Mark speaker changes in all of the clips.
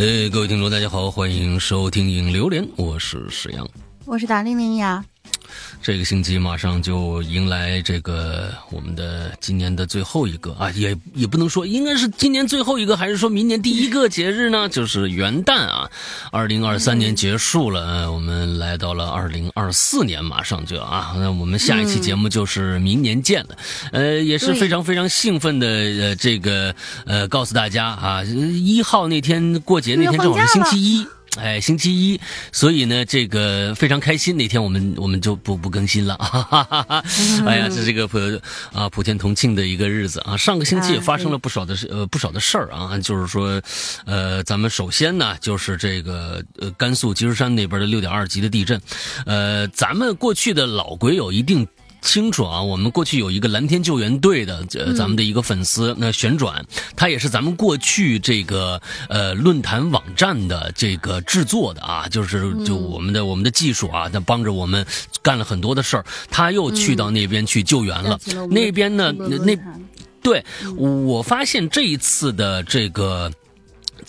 Speaker 1: 哎，各位听众，大家好，欢迎收听《影榴莲》，我是史阳，
Speaker 2: 我是达令令呀。
Speaker 1: 这个星期马上就迎来这个我们的今年的最后一个啊，也也不能说应该是今年最后一个，还是说明年第一个节日呢？就是元旦啊，二零二三年结束了，我们来到了二零二四年，马上就啊，那我们下一期节目就是明年见了，呃，也是非常非常兴奋的，呃，这个呃，告诉大家啊，一号那天过节那天正好是星期一。哎，星期一，所以呢，这个非常开心。那天我们我们就不不更新了，哈哈哈哈哎呀，这是这个普啊普天同庆的一个日子啊。上个星期也发生了不少的事呃不少的事儿啊，就是说，呃，咱们首先呢，就是这个呃甘肃积石山那边的六点二级的地震，呃，咱们过去的老鬼友一定。清楚啊，我们过去有一个蓝天救援队的，呃，咱们的一个粉丝，那旋转，他也是咱们过去这个呃论坛网站的这个制作的啊，就是就我们的我们的技术啊，他帮着我们干了很多的事儿，他又去到那边去救援了，那边呢，那对我发现这一次的这个。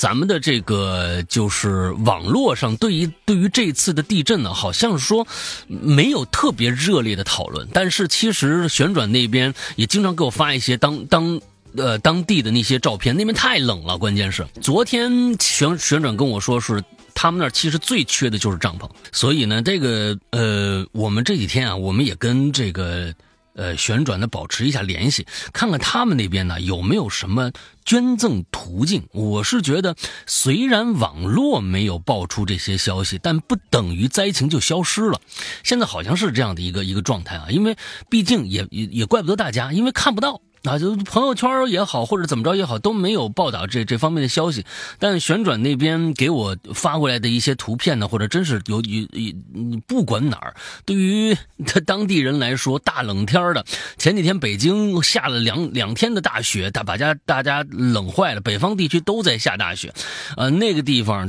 Speaker 1: 咱们的这个就是网络上对于对于这次的地震呢，好像说没有特别热烈的讨论，但是其实旋转那边也经常给我发一些当当呃当地的那些照片，那边太冷了，关键是昨天旋旋转跟我说是他们那儿其实最缺的就是帐篷，所以呢，这个呃我们这几天啊，我们也跟这个。呃，旋转的保持一下联系，看看他们那边呢有没有什么捐赠途径。我是觉得，虽然网络没有爆出这些消息，但不等于灾情就消失了。现在好像是这样的一个一个状态啊，因为毕竟也也也怪不得大家，因为看不到。啊，就朋友圈也好，或者怎么着也好，都没有报道这这方面的消息。但旋转那边给我发过来的一些图片呢，或者真是有有有，不管哪儿，对于 他当地人来说，大冷天的，前几天北京下了两两天的大雪，大把家大家冷坏了。北方地区都在下大雪，呃，那个地方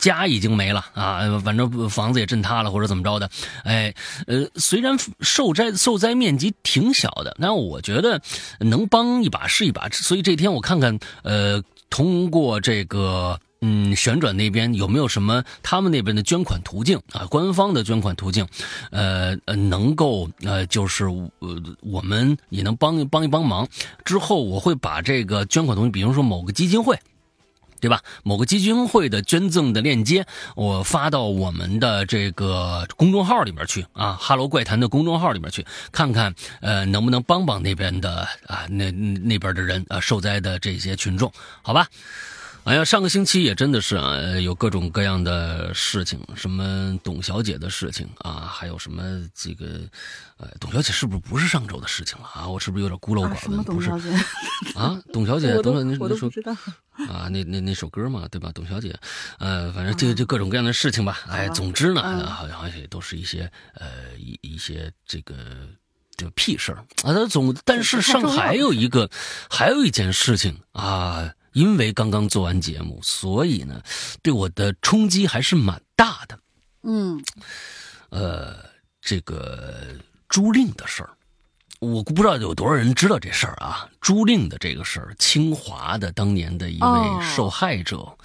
Speaker 1: 家已经没了啊，反正房子也震塌了，或者怎么着的。哎，呃，虽然受灾受灾面积挺小的，但我觉得。能帮一把是一把，所以这天我看看，呃，通过这个，嗯，旋转那边有没有什么他们那边的捐款途径啊？官方的捐款途径，呃呃，能够呃，就是呃，我们也能帮帮一帮忙。之后我会把这个捐款东西，比如说某个基金会。对吧？某个基金会的捐赠的链接，我发到我们的这个公众号里面去啊，哈喽怪谈的公众号里面去看看，呃，能不能帮帮那边的啊，那那边的人啊，受灾的这些群众，好吧？哎呀，上个星期也真的是啊，有各种各样的事情，什么董小姐的事情啊，还有什么这个，呃，董小姐是不是不是上周的事情了啊？我是不是有点孤陋寡闻？不是啊，董小姐，董小姐，
Speaker 2: 我都不知道
Speaker 1: 啊，那那那首歌嘛，对吧？董小姐，呃，反正就就各种各样的事情吧，哎，总之呢，好像也都是一些呃一一些这个这个屁事儿啊。总但是上海有一个，还有一件事情啊。因为刚刚做完节目，所以呢，对我的冲击还是蛮大的。
Speaker 2: 嗯，
Speaker 1: 呃，这个朱令的事儿，我不知道有多少人知道这事儿啊。朱令的这个事儿，清华的当年的一位受害者，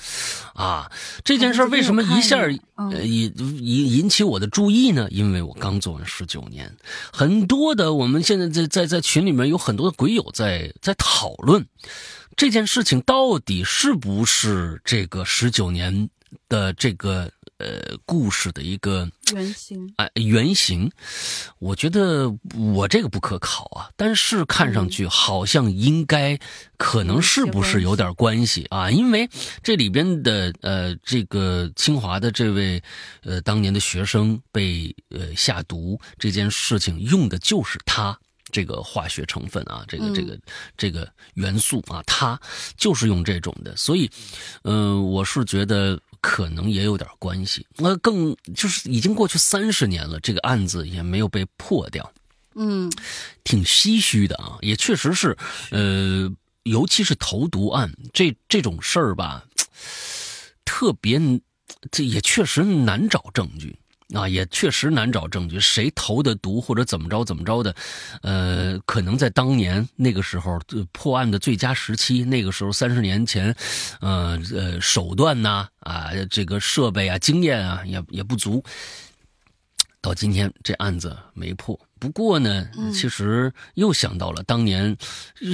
Speaker 1: 啊，这件事儿为什么一下引引引起我的注意呢？因为我刚做完十九年，很多的我们现在在在在群里面有很多的鬼友在在讨论。这件事情到底是不是这个十九年的这个呃故事的一个
Speaker 2: 原型？
Speaker 1: 哎，原型，我觉得我这个不可考啊，但是看上去好像应该，可能是不是有点关系啊？因为这里边的呃这个清华的这位呃当年的学生被呃下毒这件事情用的就是他。这个化学成分啊，这个这个这个元素啊，它就是用这种的，所以，嗯，我是觉得可能也有点关系。那更就是已经过去三十年了，这个案子也没有被破掉，
Speaker 2: 嗯，
Speaker 1: 挺唏嘘的啊。也确实是，呃，尤其是投毒案这这种事儿吧，特别，这也确实难找证据。啊，也确实难找证据，谁投的毒或者怎么着怎么着的，呃，可能在当年那个时候破案的最佳时期，那个时候三十年前，呃呃，手段呐啊，这个设备啊，经验啊，也也不足。到今天这案子没破，不过呢，其实又想到了当年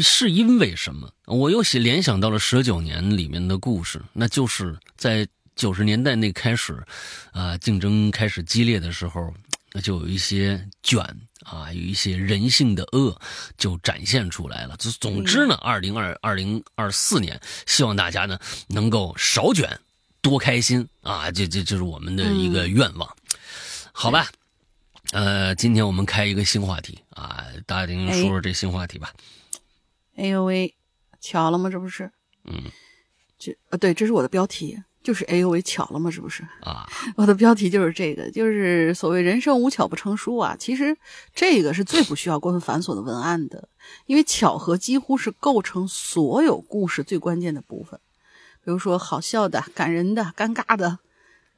Speaker 1: 是因为什么？我又联想到了十九年里面的故事，那就是在九十年代那开始，啊，竞争开始激烈的时候，那就有一些卷啊，有一些人性的恶就展现出来了。总总之呢，二零二二零二四年，希望大家呢能够少卷，多开心啊！这这这是我们的一个愿望。好吧，呃，今天我们开一个新话题啊，大丁说说这新话题吧。
Speaker 2: 哎呦喂，巧了吗？这不是？
Speaker 1: 嗯，
Speaker 2: 这呃，对，这是我的标题，就是哎呦喂，巧了吗？这不是？
Speaker 1: 啊，
Speaker 2: 我的标题就是这个，就是所谓人生无巧不成书啊。其实这个是最不需要过分繁琐的文案的，因为巧合几乎是构成所有故事最关键的部分。比如说好笑的、感人的、尴尬的。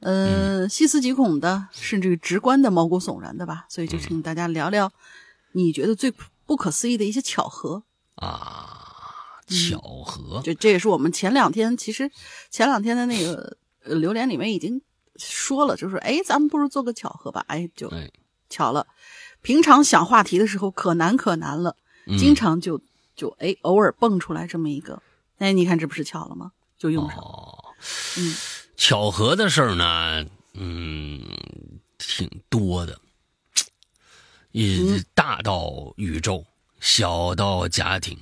Speaker 2: 嗯，细思极恐的，甚至于直观的、毛骨悚然的吧。所以就请大家聊聊，你觉得最不可思议的一些巧合
Speaker 1: 啊？巧合，
Speaker 2: 就这也是我们前两天，其实前两天的那个榴莲里面已经说了，就是哎，咱们不如做个巧合吧？哎，就巧了。平常想话题的时候可难可难了，经常就就哎，偶尔蹦出来这么一个，哎，你看这不是巧了吗？就用上了。哦，嗯。
Speaker 1: 巧合的事儿呢，嗯，挺多的，也大到宇宙，小到家庭。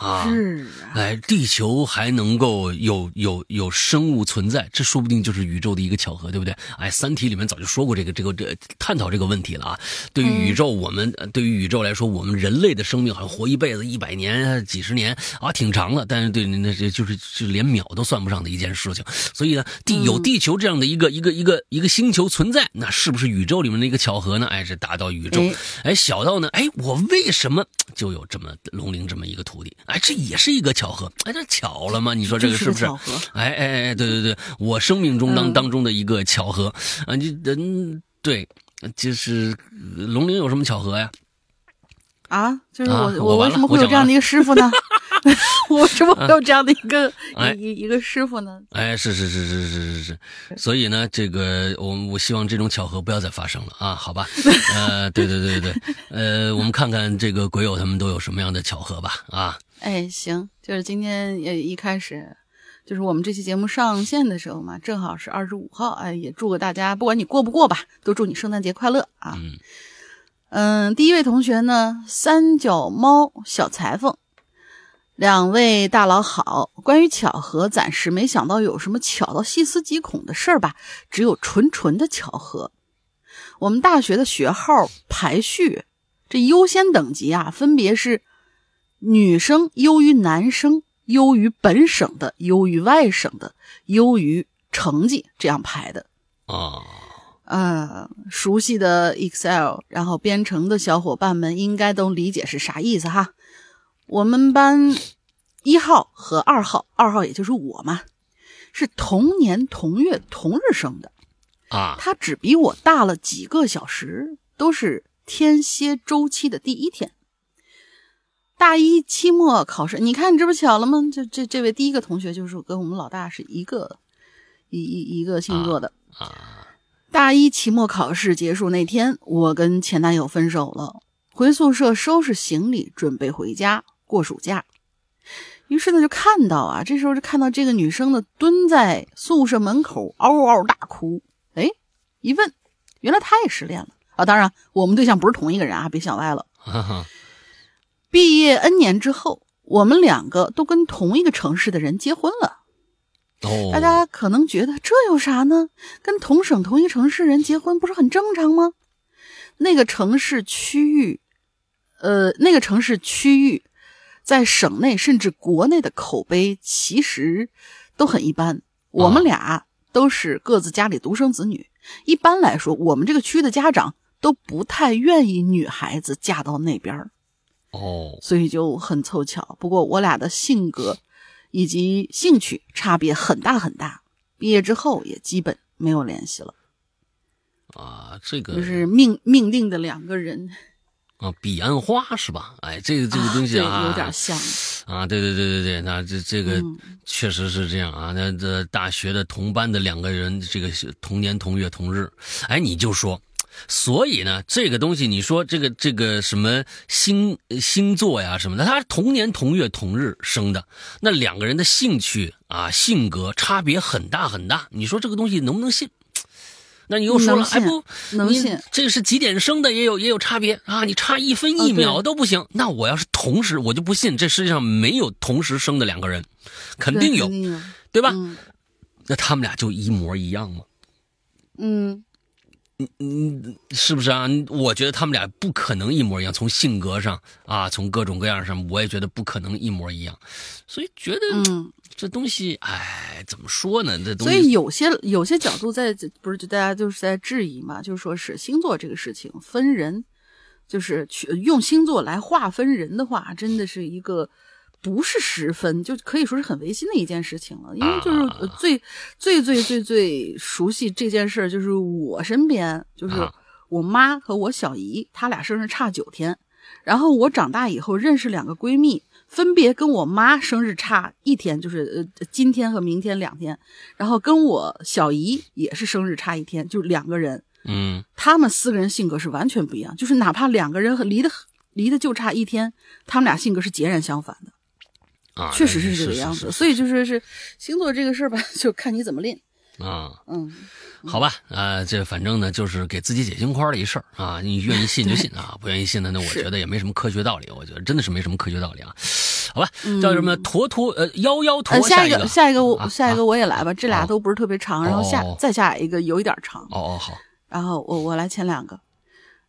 Speaker 1: 啊，
Speaker 2: 是啊，
Speaker 1: 哎，地球还能够有有有生物存在，这说不定就是宇宙的一个巧合，对不对？哎，《三体》里面早就说过这个这个这探讨这个问题了啊。对于宇宙，我们对于宇宙来说，我们人类的生命好像活一辈子一百年、几十年啊，挺长的。但是对那这就是就连秒都算不上的一件事情。所以呢，地有地球这样的一个一个一个一个星球存在，那是不是宇宙里面的一个巧合呢？哎，是大到宇宙，哎，小到呢，哎，我为什么就有这么龙鳞这么一个徒弟？哎，这也是一个巧合，哎，这巧了吗？你说这个是不是？哎哎哎，对对对，我生命中当当中的一个巧合啊！你人对，就是龙陵有什么巧合呀？
Speaker 2: 啊，就是我我为什么会有这样的一个师傅呢？我 为什么会有这样的一个一一个师傅呢？
Speaker 1: 哎，是是是是是是是，所以呢，这个我我希望这种巧合不要再发生了啊，好吧？呃，对对对对对，呃，我们看看这个鬼友他们都有什么样的巧合吧啊。
Speaker 2: 哎，行，就是今天也一开始，就是我们这期节目上线的时候嘛，正好是二十五号，哎，也祝个大家，不管你过不过吧，都祝你圣诞节快乐啊。
Speaker 1: 嗯
Speaker 2: 嗯，第一位同学呢，三脚猫小裁缝。两位大佬好，关于巧合，暂时没想到有什么巧到细思极恐的事儿吧，只有纯纯的巧合。我们大学的学号排序，这优先等级啊，分别是女生优于男生，优于本省的，优于外省的，优于成绩这样排的
Speaker 1: 啊。
Speaker 2: 呃，熟悉的 Excel，然后编程的小伙伴们应该都理解是啥意思哈。我们班一号和二号，二号也就是我嘛，是同年同月同日生的
Speaker 1: 啊。
Speaker 2: 他只比我大了几个小时，都是天蝎周期的第一天。大一期末考试，你看这不巧了吗？这这这位第一个同学就是跟我们老大是一个一一一个星座的
Speaker 1: 啊。
Speaker 2: 大一期末考试结束那天，我跟前男友分手了，回宿舍收拾行李，准备回家。过暑假，于是呢就看到啊，这时候就看到这个女生呢蹲在宿舍门口嗷嗷大哭。哎，一问，原来她也失恋了啊！当然，我们对象不是同一个人啊，别想歪了。毕业 N 年之后，我们两个都跟同一个城市的人结婚了。
Speaker 1: 哦，
Speaker 2: 大家可能觉得这有啥呢？跟同省同一城市人结婚不是很正常吗？那个城市区域，呃，那个城市区域。在省内甚至国内的口碑其实都很一般。我们俩都是各自家里独生子女，一般来说，我们这个区的家长都不太愿意女孩子嫁到那边
Speaker 1: 哦，
Speaker 2: 所以就很凑巧。不过我俩的性格以及兴趣差别很大很大，毕业之后也基本没有联系了。
Speaker 1: 啊，这个
Speaker 2: 就是命命定的两个人
Speaker 1: 啊，彼岸花是吧？哎，这个这个东西
Speaker 2: 啊，有点像
Speaker 1: 啊，对对对对对，那这这个确实是这样啊。那这大学的同班的两个人，这个同年同月同日，哎，你就说。所以呢，这个东西你说这个这个什么星星座呀什么的，他同年同月同日生的，那两个人的兴趣啊性格差别很大很大，你说这个东西能不能信？那你又说了，哎不，
Speaker 2: 能信？
Speaker 1: 这个是几点生的也有也有差别啊，你差一分一秒都不行。那我要是同时，我就不信这世界上没有同时生的两个人，肯定有，对吧？那他们俩就一模一样吗？
Speaker 2: 嗯。
Speaker 1: 嗯嗯，是不是啊？我觉得他们俩不可能一模一样，从性格上啊，从各种各样上，我也觉得不可能一模一样。所以觉得，
Speaker 2: 嗯，
Speaker 1: 这东西，哎，怎么说呢？这东
Speaker 2: 西，所以有些有些角度在不是就大家就是在质疑嘛，就是说是星座这个事情分人，就是去用星座来划分人的话，真的是一个。不是十分，就可以说是很违心的一件事情了。因为就是最最最最最熟悉这件事，就是我身边，就是我妈和我小姨，她俩生日差九天。然后我长大以后认识两个闺蜜，分别跟我妈生日差一天，就是呃今天和明天两天。然后跟我小姨也是生日差一天，就两个人。
Speaker 1: 嗯，
Speaker 2: 他们四个人性格是完全不一样，就是哪怕两个人离得离得就差一天，他们俩性格是截然相反的。确实
Speaker 1: 是
Speaker 2: 这个样子，所以就是是星座这个事儿吧，就看你怎么练
Speaker 1: 啊。
Speaker 2: 嗯，
Speaker 1: 好吧，啊，这反正呢就是给自己解心宽的一事儿啊。你愿意信就信啊，不愿意信的呢 我觉得也没什么科学道理。我觉得真的是没什么科学道理啊。好吧，叫什么坨坨呃幺幺坨。
Speaker 2: 下
Speaker 1: 一个
Speaker 2: 下一个我下一个我也来吧，这俩都不是特别长，然后下再下一个有一点长。
Speaker 1: 哦哦好。
Speaker 2: 然后我我来前两个，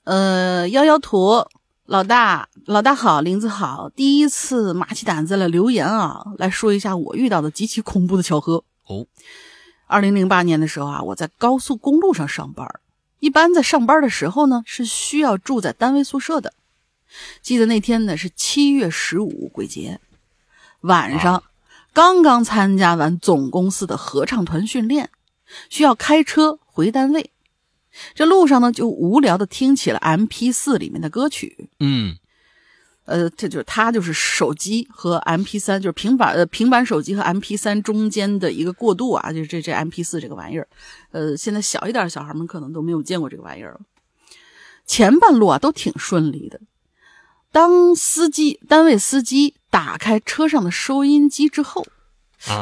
Speaker 2: 呃幺幺坨。老大，老大好，林子好，第一次麻起胆子来留言啊，来说一下我遇到的极其恐怖的巧合
Speaker 1: 哦。
Speaker 2: 二零零八年的时候啊，我在高速公路上上班，一般在上班的时候呢，是需要住在单位宿舍的。记得那天呢是七月十五鬼节晚上，刚刚参加完总公司的合唱团训练，需要开车回单位。这路上呢，就无聊的听起了 M P 四里面的歌曲。
Speaker 1: 嗯，
Speaker 2: 呃，这就是它就是手机和 M P 三，就是平板呃平板手机和 M P 三中间的一个过渡啊，就是这这 M P 四这个玩意儿。呃，现在小一点的小孩们可能都没有见过这个玩意儿了。前半路啊都挺顺利的，当司机单位司机打开车上的收音机之后。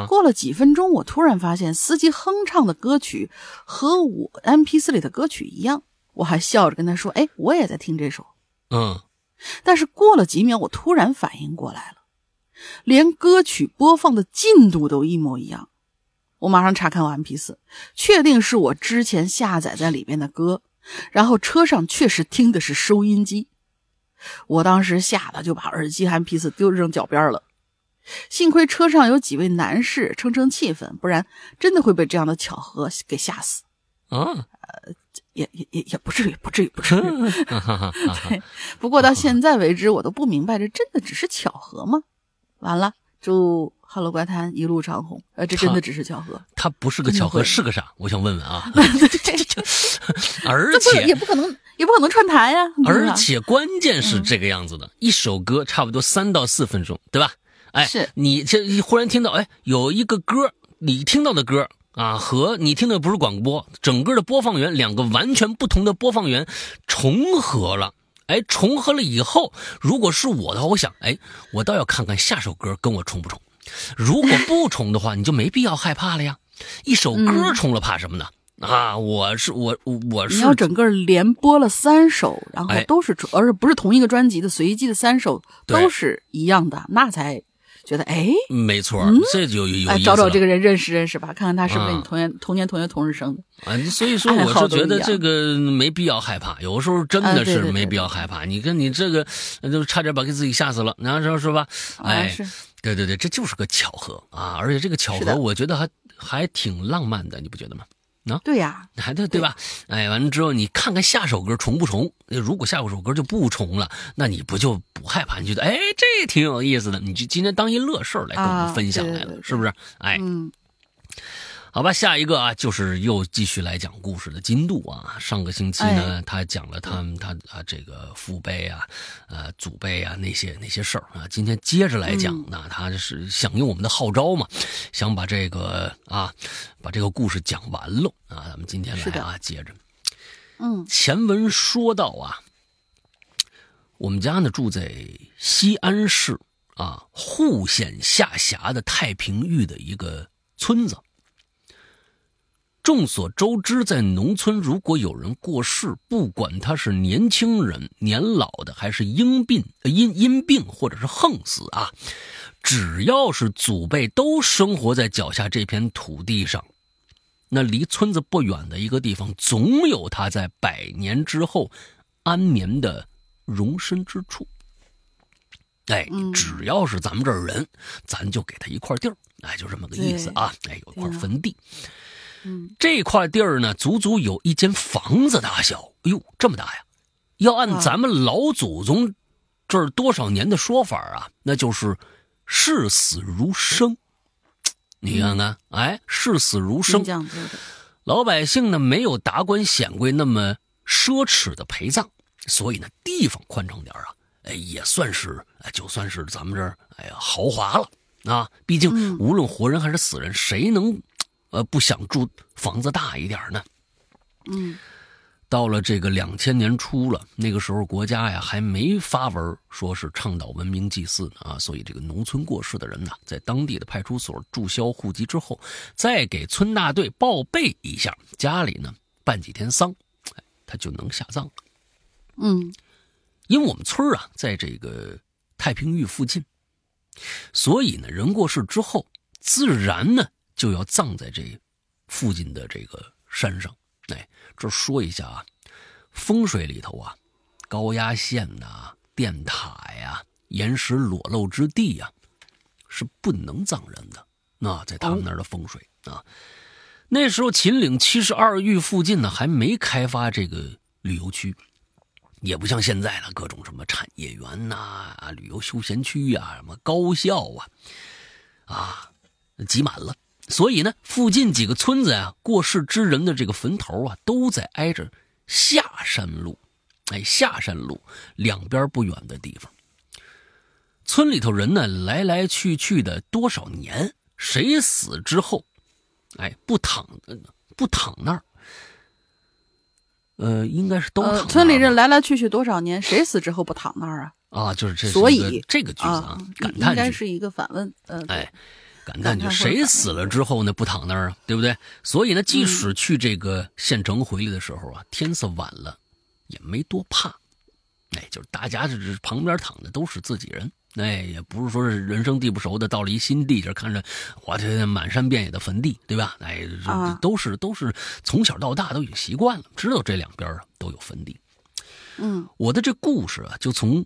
Speaker 2: 过了几分钟，我突然发现司机哼唱的歌曲和我 M P 四里的歌曲一样，我还笑着跟他说：“哎，我也在听这首。”
Speaker 1: 嗯，
Speaker 2: 但是过了几秒，我突然反应过来了，连歌曲播放的进度都一模一样。我马上查看我 M P 四，确定是我之前下载在里边的歌，然后车上确实听的是收音机。我当时吓得就把耳机 M P 四丢扔脚边了。幸亏车上有几位男士撑撑气氛，不然真的会被这样的巧合给吓死。
Speaker 1: 啊，
Speaker 2: 呃，也也也也不至于，不至于，不至于。对，不过到现在为止，我都不明白，这真的只是巧合吗？完了，祝《Hello 怪谈》一路长虹。呃，这真的只是巧合？
Speaker 1: 它不是个巧合，是个啥？我想问问啊。
Speaker 2: 而
Speaker 1: 且
Speaker 2: 也不可能，也不可能串台呀。
Speaker 1: 而且关键是这个样子的，一首歌差不多三到四分钟，对吧？哎，
Speaker 2: 是
Speaker 1: 你这忽然听到，哎，有一个歌，你听到的歌啊，和你听的不是广播，整个的播放源两个完全不同的播放源重合了。哎，重合了以后，如果是我的话，我想，哎，我倒要看看下首歌跟我重不重。如果不重的话，你就没必要害怕了呀。一首歌重了，怕什么呢？啊，我是我我是
Speaker 2: 你要整个连播了三首，然后都是，而且不是同一个专辑的随机的三首都是一样的，那才。觉得哎，
Speaker 1: 没错，这就有有
Speaker 2: 意思找找这个人认识认识吧，看看他是不是你同年同年同月同日生的
Speaker 1: 啊。所以说，我是觉得这个没必要害怕，有的时候真的是没必要害怕。你跟你这个就差点把给自己吓死了，然后说是吧？哎，对对对，这就是个巧合啊！而且这个巧合，我觉得还还挺浪漫的，你不觉得吗？啊，
Speaker 2: 对呀，
Speaker 1: 还对对吧？哎，完了之后你看看下首歌重不重？如果下首歌就不重了，那你不就不害怕？你觉得哎，这挺有意思的，你就今天当一乐事儿来跟我们分享来了，是不是？哎，
Speaker 2: 嗯，
Speaker 1: 好吧，下一个啊，就是又继续来讲故事的金度啊。上个星期呢，他讲了他们他啊这个父辈啊，呃祖辈啊那些那些事儿啊。今天接着来讲，那他是响应我们的号召嘛，想把这个啊把这个故事讲完喽啊。咱们今天来啊，接着，
Speaker 2: 嗯，
Speaker 1: 前文说到啊，我们家呢住在西安市啊户县下辖的太平峪的一个村子。众所周知，在农村，如果有人过世，不管他是年轻人、年老的，还是因病、因因病或者是横死啊，只要是祖辈都生活在脚下这片土地上，那离村子不远的一个地方，总有他在百年之后安眠的容身之处。哎，只要是咱们这儿人，咱就给他一块地儿，哎，就这么个意思啊。哎，有一块坟地。
Speaker 2: 嗯，
Speaker 1: 这块地儿呢，足足有一间房子大小。哎呦，这么大呀！要按咱们老祖宗这儿多少年的说法啊，那就是视死如生。你看看，哎，视死如生。老百姓呢，没有达官显贵那么奢侈的陪葬，所以呢，地方宽敞点啊，哎，也算是，哎，就算是咱们这儿，哎呀，豪华了啊。毕竟，无论活人还是死人，谁能？呃，不想住房子大一点呢。
Speaker 2: 嗯，
Speaker 1: 到了这个两千年初了，那个时候国家呀还没发文说是倡导文明祭祀呢啊，所以这个农村过世的人呢，在当地的派出所注销户籍之后，再给村大队报备一下，家里呢办几天丧，他就能下葬了。
Speaker 2: 嗯，
Speaker 1: 因为我们村啊在这个太平峪附近，所以呢人过世之后，自然呢。就要葬在这附近的这个山上。哎，这说一下啊，风水里头啊，高压线呐、电塔呀、岩石裸露之地呀，是不能葬人的。那在他们那儿的风水啊，那时候秦岭七十二峪附近呢，还没开发这个旅游区，也不像现在了，各种什么产业园呐、啊旅游休闲区呀、什么高校啊，啊，挤满了。所以呢，附近几个村子啊，过世之人的这个坟头啊，都在挨着下山路，哎，下山路两边不远的地方。村里头人呢，来来去去的多少年，谁死之后，哎，不躺不躺那儿，呃，应该是都躺。
Speaker 2: 村里人来来去去多少年，谁死之后不躺那儿啊？
Speaker 1: 啊，就是这，
Speaker 2: 所以
Speaker 1: 这个句子啊，感叹
Speaker 2: 应该是一个反问，呃，
Speaker 1: 哎。感叹就 谁死了之后呢？不躺那儿啊，对不对？所以呢，即使去这个县城回来的时候啊，天色晚了，也没多怕。哎，就是大家这这旁边躺的都是自己人，哎，也不是说是人生地不熟的，到了一新地这看着哇，这满山遍野的坟地，对吧？哎，都是都是从小到大都已经习惯了，知道这两边啊都有坟地。
Speaker 2: 嗯，
Speaker 1: 我的这故事啊，就从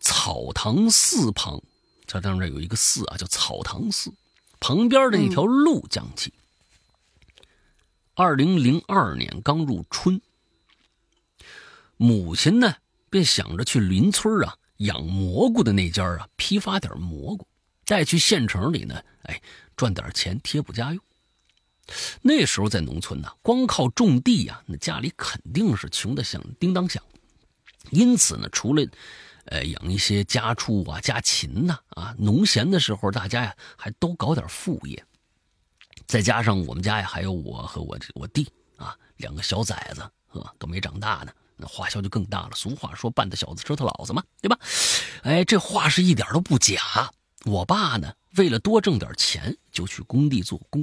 Speaker 1: 草堂寺旁，它当这有一个寺啊，叫草堂寺。旁边的那条路讲起。二零零二年刚入春，母亲呢便想着去邻村啊养蘑菇的那家啊批发点蘑菇，再去县城里呢，哎赚点钱贴补家用。那时候在农村呢，光靠种地呀，那家里肯定是穷的响叮当响。因此呢，除了呃，养一些家畜啊，家禽呐，啊，农闲的时候，大家呀还都搞点副业。再加上我们家呀，还有我和我我弟啊，两个小崽子，啊，都没长大呢，那花销就更大了。俗话说，半大小子折腾老子嘛，对吧？哎，这话是一点都不假。我爸呢，为了多挣点钱，就去工地做工；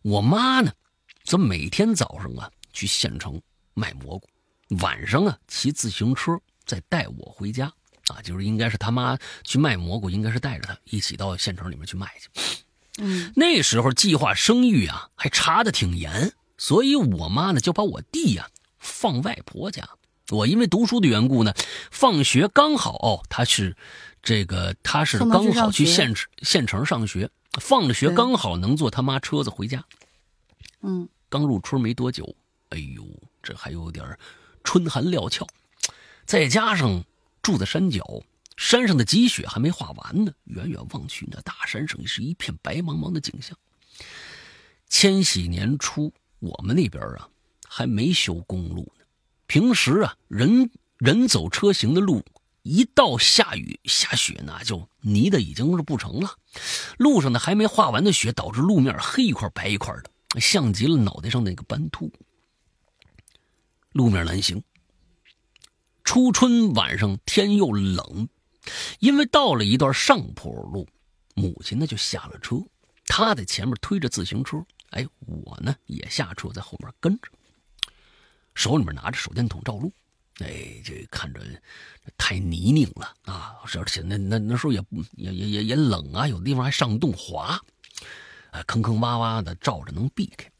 Speaker 1: 我妈呢，则每天早上啊去县城卖蘑菇，晚上啊骑自行车。再带我回家，啊，就是应该是他妈去卖蘑菇，应该是带着他一起到县城里面去卖去。
Speaker 2: 嗯，
Speaker 1: 那时候计划生育啊，还查的挺严，所以我妈呢就把我弟呀放外婆家。我因为读书的缘故呢，放学刚好哦，他是这个他是刚好去县城县城上学，放了学刚好能坐他妈车子回家。
Speaker 2: 嗯，
Speaker 1: 刚入春没多久，哎呦，这还有点春寒料峭。再加上住在山脚，山上的积雪还没化完呢。远远望去，那大山上是一片白茫茫的景象。千禧年初，我们那边啊还没修公路呢。平时啊，人人走车行的路，一到下雨下雪，那就泥的已经是不成了。路上呢还没化完的雪，导致路面黑一块白一块的，像极了脑袋上那个斑秃。路面难行。初春晚上天又冷，因为到了一段上坡路，母亲呢就下了车，她在前面推着自行车，哎，我呢也下车在后面跟着，手里面拿着手电筒照路，哎，这看着太泥泞了啊，而且那那那时候也也也也也冷啊，有的地方还上冻滑，啊，坑坑洼洼的，照着能避开。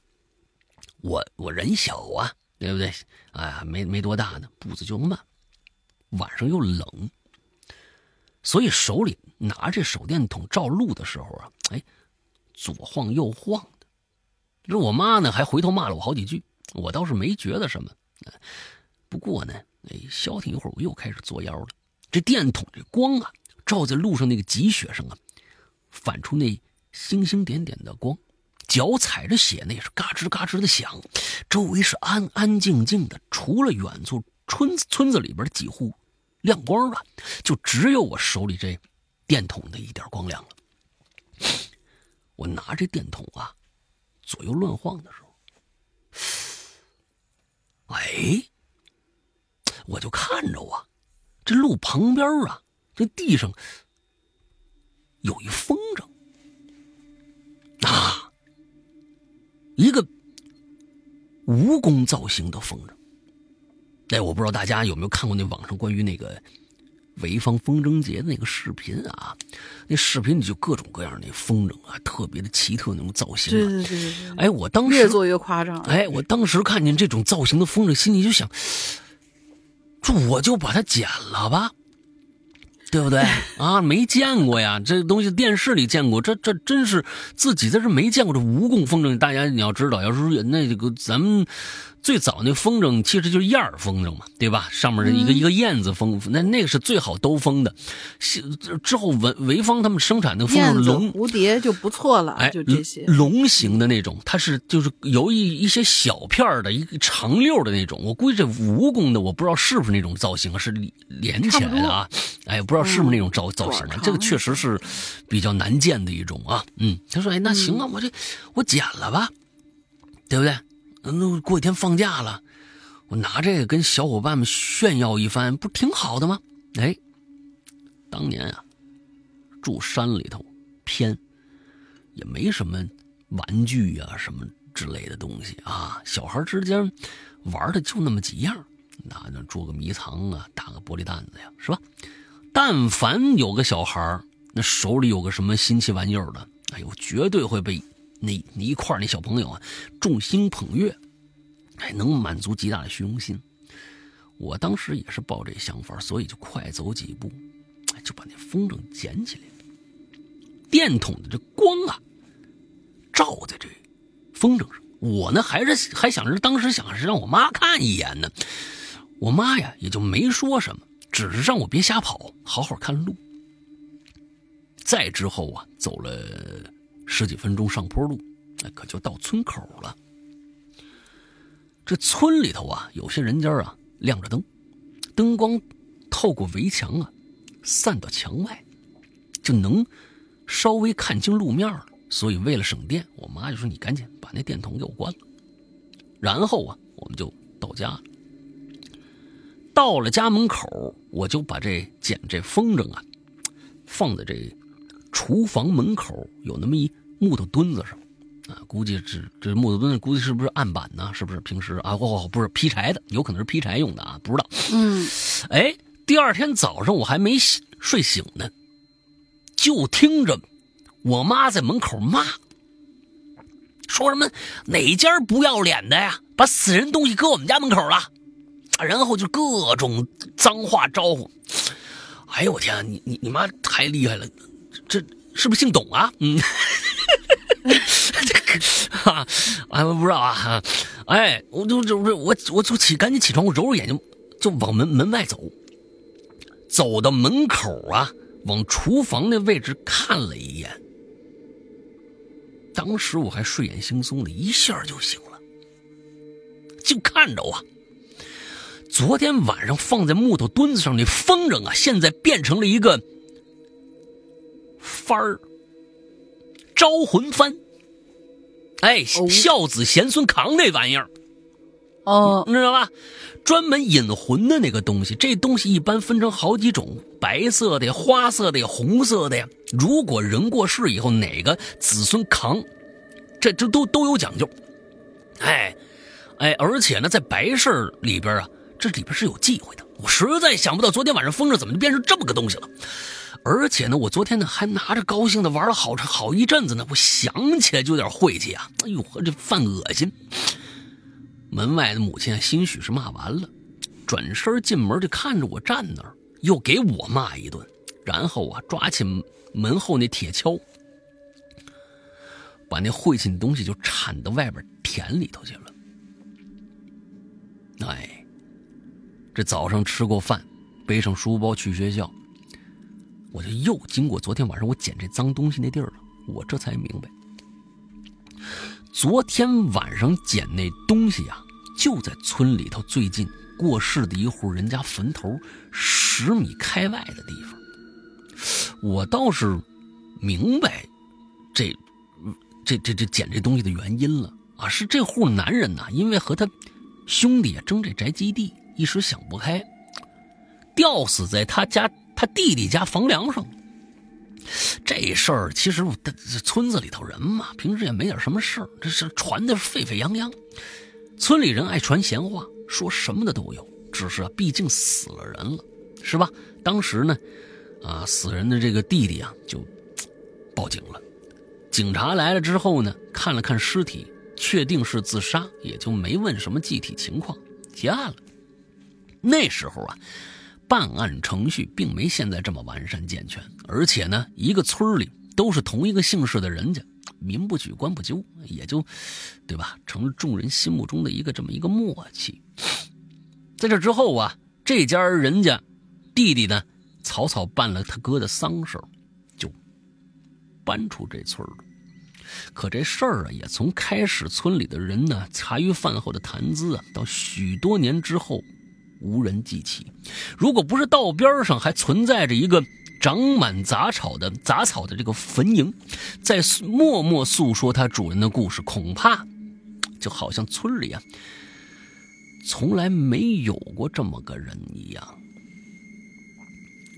Speaker 1: 我我人小啊，对不对？哎呀，没没多大呢，步子就慢。晚上又冷，所以手里拿着手电筒照路的时候啊，哎，左晃右晃的。这我妈呢，还回头骂了我好几句，我倒是没觉得什么。不过呢，哎，消停一会儿，我又开始作妖了。这电筒这光啊，照在路上那个积雪上啊，反出那星星点点的光，脚踩着雪那也是嘎吱嘎吱的响。周围是安安静静的，除了远处村村子里边几户。亮光了，就只有我手里这电筒的一点光亮了。我拿着电筒啊，左右乱晃的时候，哎，我就看着啊，这路旁边啊，这地上有一风筝啊，一个蜈蚣造型的风筝。哎，我不知道大家有没有看过那网上关于那个潍坊风筝节的那个视频啊？那视频里就各种各样的那风筝啊，特别的奇特那种造型。
Speaker 2: 对对对对。
Speaker 1: 哎，我当时
Speaker 2: 越做越夸张。
Speaker 1: 哎，我当时看见这种造型的风筝，心里就想，这我就把它剪了吧。对不对啊？没见过呀，这东西电视里见过，这这真是自己在这没见过这蜈蚣风筝。大家你要知道，要是那这个咱们最早那风筝其实就是燕儿风筝嘛，对吧？上面的一个一个燕子风，那那个是最好兜风的。之后潍潍坊他们生产的风筝龙
Speaker 2: 蝴蝶就不错了，
Speaker 1: 哎，
Speaker 2: 就这些
Speaker 1: 龙形的那种，它是就是由一一些小片的一个长溜的那种。我估计这蜈蚣的我不知道是不是那种造型，是连起来的啊？哎，不知道。是不是那种造造型啊？这个确实是比较难见的一种啊。嗯，他说：“哎，那行啊，我这我剪了吧，对不对？那过几天放假了，我拿这个跟小伙伴们炫耀一番，不挺好的吗？”哎，当年啊，住山里头偏，也没什么玩具啊什么之类的东西啊，小孩之间玩的就那么几样，那那捉个迷藏啊，打个玻璃弹子呀，是吧？但凡有个小孩那手里有个什么新奇玩意儿的，哎呦，绝对会被那一块那小朋友啊众星捧月，哎，能满足极大的虚荣心。我当时也是抱这想法，所以就快走几步，就把那风筝捡起来。电筒的这光啊，照在这风筝上，我呢还是还想着当时想是让我妈看一眼呢，我妈呀也就没说什么。只是让我别瞎跑，好好看路。再之后啊，走了十几分钟上坡路，那可就到村口了。这村里头啊，有些人家啊亮着灯，灯光透过围墙啊，散到墙外，就能稍微看清路面了。所以为了省电，我妈就说：“你赶紧把那电筒给我关了。”然后啊，我们就到家了。到了家门口，我就把这捡这风筝啊，放在这厨房门口有那么一木头墩子上，啊，估计这这木头墩子估计是不是案板呢？是不是平时啊？哦，不是劈柴的，有可能是劈柴用的啊，不知道。
Speaker 2: 嗯，
Speaker 1: 哎，第二天早上我还没睡醒呢，就听着我妈在门口骂，说什么哪家不要脸的呀，把死人东西搁我们家门口了。然后就各种脏话招呼，哎呦我天啊！你你你妈太厉害了，这是不是姓董啊？嗯，哈，哎我不知道啊，哎，我就就我我就起赶紧起床，我揉揉眼睛就往门门外走，走到门口啊，往厨房那位置看了一眼，当时我还睡眼惺忪的，一下就醒了，就看着啊，昨天晚上放在木头墩子上那风筝啊，现在变成了一个幡儿，招魂幡。哎，孝子贤孙扛那玩意儿，
Speaker 2: 哦，
Speaker 1: 你知道吧？专门引魂的那个东西，这东西一般分成好几种：白色的呀、花色的呀、红色的呀。如果人过世以后，哪个子孙扛，这这都都有讲究。哎，哎，而且呢，在白事里边啊，这里边是有忌讳的。我实在想不到，昨天晚上风筝怎么就变成这么个东西了。而且呢，我昨天呢还拿着高兴的玩了好好一阵子呢，我想起来就有点晦气啊！哎呦，这犯恶心。门外的母亲啊兴许是骂完了，转身进门就看着我站那儿，又给我骂一顿，然后啊，抓起门后那铁锹，把那晦气的东西就铲到外边田里头去了。哎，这早上吃过饭，背上书包去学校，我就又经过昨天晚上我捡这脏东西那地儿了，我这才明白。昨天晚上捡那东西呀，就在村里头最近过世的一户人家坟头十米开外的地方。我倒是明白这这这这捡这东西的原因了啊！是这户男人呐，因为和他兄弟啊争这宅基地，一时想不开，吊死在他家他弟弟家房梁上。这事儿其实村子里头人嘛，平时也没点什么事儿，这是传的沸沸扬扬。村里人爱传闲话，说什么的都有。只是啊，毕竟死了人了，是吧？当时呢，啊，死人的这个弟弟啊，就报警了。警察来了之后呢，看了看尸体，确定是自杀，也就没问什么具体情况，结案了。那时候啊。办案程序并没现在这么完善健全，而且呢，一个村里都是同一个姓氏的人家，民不举，官不究，也就，对吧？成了众人心目中的一个这么一个默契。在这之后啊，这家人家弟弟呢，草草办了他哥的丧事就搬出这村了。可这事儿啊，也从开始村里的人呢茶余饭后的谈资啊，到许多年之后。无人记起，如果不是道边上还存在着一个长满杂草的杂草的这个坟茔，在默默诉说他主人的故事，恐怕就好像村里啊从来没有过这么个人一样。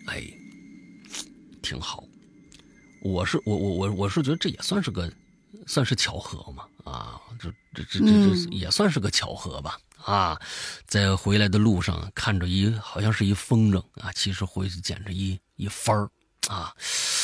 Speaker 1: 哎，挺好。我是我我我我是觉得这也算是个算是巧合嘛啊，这这这这这也算是个巧合吧。啊，在回来的路上看着一好像是一风筝啊，其实回去捡着一一幡儿啊。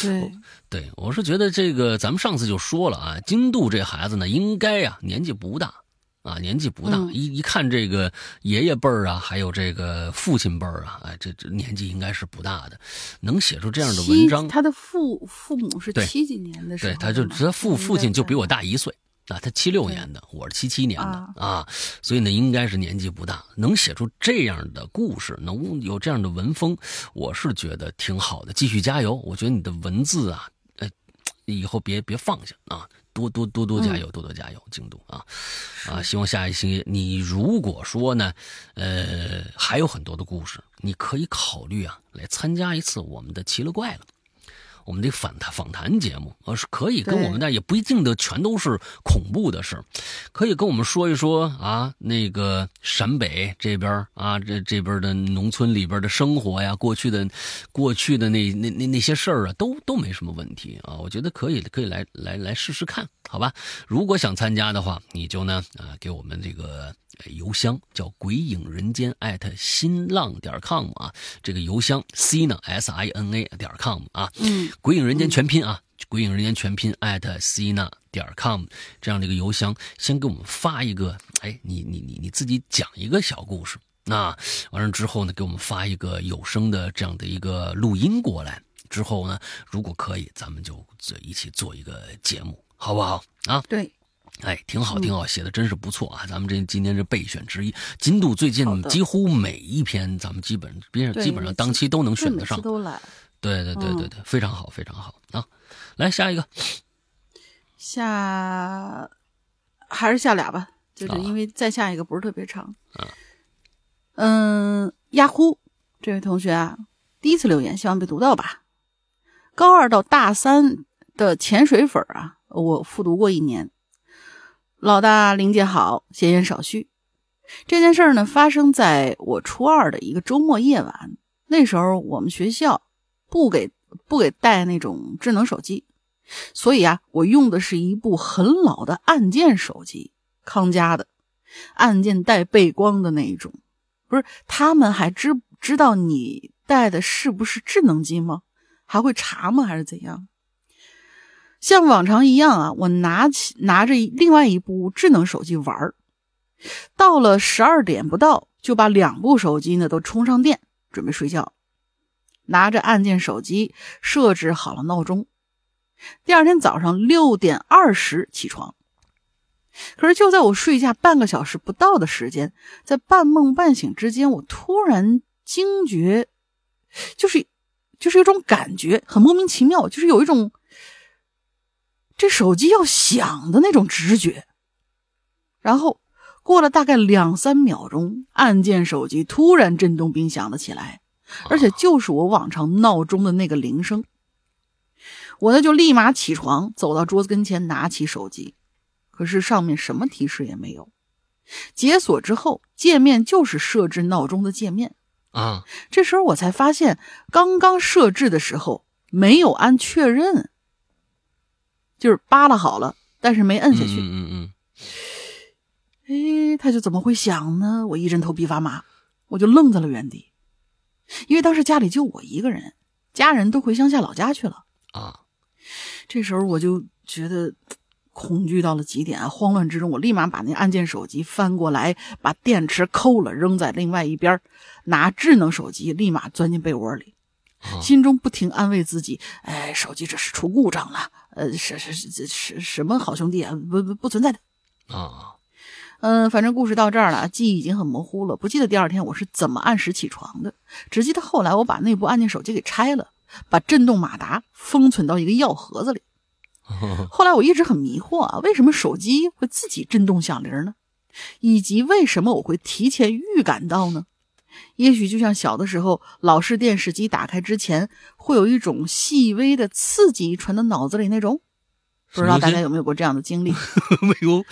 Speaker 2: 对，
Speaker 1: 对我是觉得这个，咱们上次就说了啊，金度这孩子呢，应该呀年纪不大啊，年纪不大，一一看这个爷爷辈儿啊，还有这个父亲辈儿啊，哎，这这年纪应该是不大的，能写出这样的文章。
Speaker 2: 他的父父母是七几年的时候，
Speaker 1: 对，他就他父父亲就比我大一岁。啊，他七六年的，我是七七年的啊，所以呢，应该是年纪不大，能写出这样的故事，能有这样的文风，我是觉得挺好的。继续加油，我觉得你的文字啊，呃，以后别别放下啊，多多多多加油，多多加油，京都啊啊！希望下一期你如果说呢，呃，还有很多的故事，你可以考虑啊，来参加一次我们的奇了怪了。我们的访谈访谈节目，啊，是可以跟我们那，也不一定的全都是恐怖的事可以跟我们说一说啊，那个陕北这边啊，这这边的农村里边的生活呀，过去的，过去的那那那那些事儿啊，都都没什么问题啊，我觉得可以可以来来来试试看，好吧？如果想参加的话，你就呢，啊，给我们这个。邮箱叫鬼影人间艾特新浪点 com 啊，这个邮箱 c 呢 s i n a 点 com 啊，
Speaker 2: 嗯，
Speaker 1: 鬼影人间全拼啊，鬼影人间全拼艾特 c 呢点 com 这样的一个邮箱，先给我们发一个，哎，你你你你自己讲一个小故事，那完了之后呢，给我们发一个有声的这样的一个录音过来，之后呢，如果可以，咱们就一起做一个节目，好不好啊？
Speaker 2: 对。
Speaker 1: 哎，挺好，挺好，写的真是不错啊！咱们这今天这备选之一，金度最近几乎每一篇，咱们基本边上基本上当期都能选得上。
Speaker 2: 都来。
Speaker 1: 对对对对对，非常好，非常好啊！来下一个，
Speaker 2: 下还是下俩吧，就是
Speaker 1: 啊
Speaker 2: 因为再下一个不是特别长。
Speaker 1: 啊
Speaker 2: 嗯，呀呼这位同学啊，第一次留言，希望被读到吧。高二到大三的潜水粉儿啊，我复读过一年。老大林姐好，闲言少叙。这件事儿呢，发生在我初二的一个周末夜晚。那时候我们学校不给不给带那种智能手机，所以啊，我用的是一部很老的按键手机，康佳的，按键带背光的那一种。不是，他们还知知道你带的是不是智能机吗？还会查吗？还是怎样？像往常一样啊，我拿起拿着另外一部智能手机玩。到了十二点不到，就把两部手机呢都充上电，准备睡觉。拿着按键手机设置好了闹钟，第二天早上六点二十起床。可是就在我睡下半个小时不到的时间，在半梦半醒之间，我突然惊觉，就是就是有种感觉很莫名其妙，就是有一种这手机要响的那种直觉。然后过了大概两三秒钟，按键手机突然震动并响了起来，而且就是我往常闹钟的那个铃声。我呢就立马起床，走到桌子跟前，拿起手机。可是上面什么提示也没有。解锁之后，界面就是设置闹钟的界面。
Speaker 1: 啊，
Speaker 2: 这时候我才发现，刚刚设置的时候没有按确认，就是扒拉好了，但是没摁下去。
Speaker 1: 嗯嗯嗯
Speaker 2: 哎，他就怎么会响呢？我一阵头皮发麻，我就愣在了原地，因为当时家里就我一个人，家人都回乡下老家去了。
Speaker 1: 嗯啊，
Speaker 2: 这时候我就觉得恐惧到了极点啊！慌乱之中，我立马把那按键手机翻过来，把电池抠了，扔在另外一边，拿智能手机立马钻进被窝里，
Speaker 1: 啊
Speaker 2: 心中不停安慰自己：“哎，手机这是出故障了，呃，是是是是什么好兄弟啊？不不不存在的。”
Speaker 1: 啊，
Speaker 2: 嗯，反正故事到这儿了，记忆已经很模糊了，不记得第二天我是怎么按时起床的，只记得后来我把那部按键手机给拆了，把震动马达封存到一个药盒子里。后来我一直很迷惑啊，为什么手机会自己震动响铃呢？以及为什么我会提前预感到呢？也许就像小的时候，老式电视机打开之前会有一种细微的刺激传到脑子里那种，不知道大家有没有过这样的经历？
Speaker 1: 没有，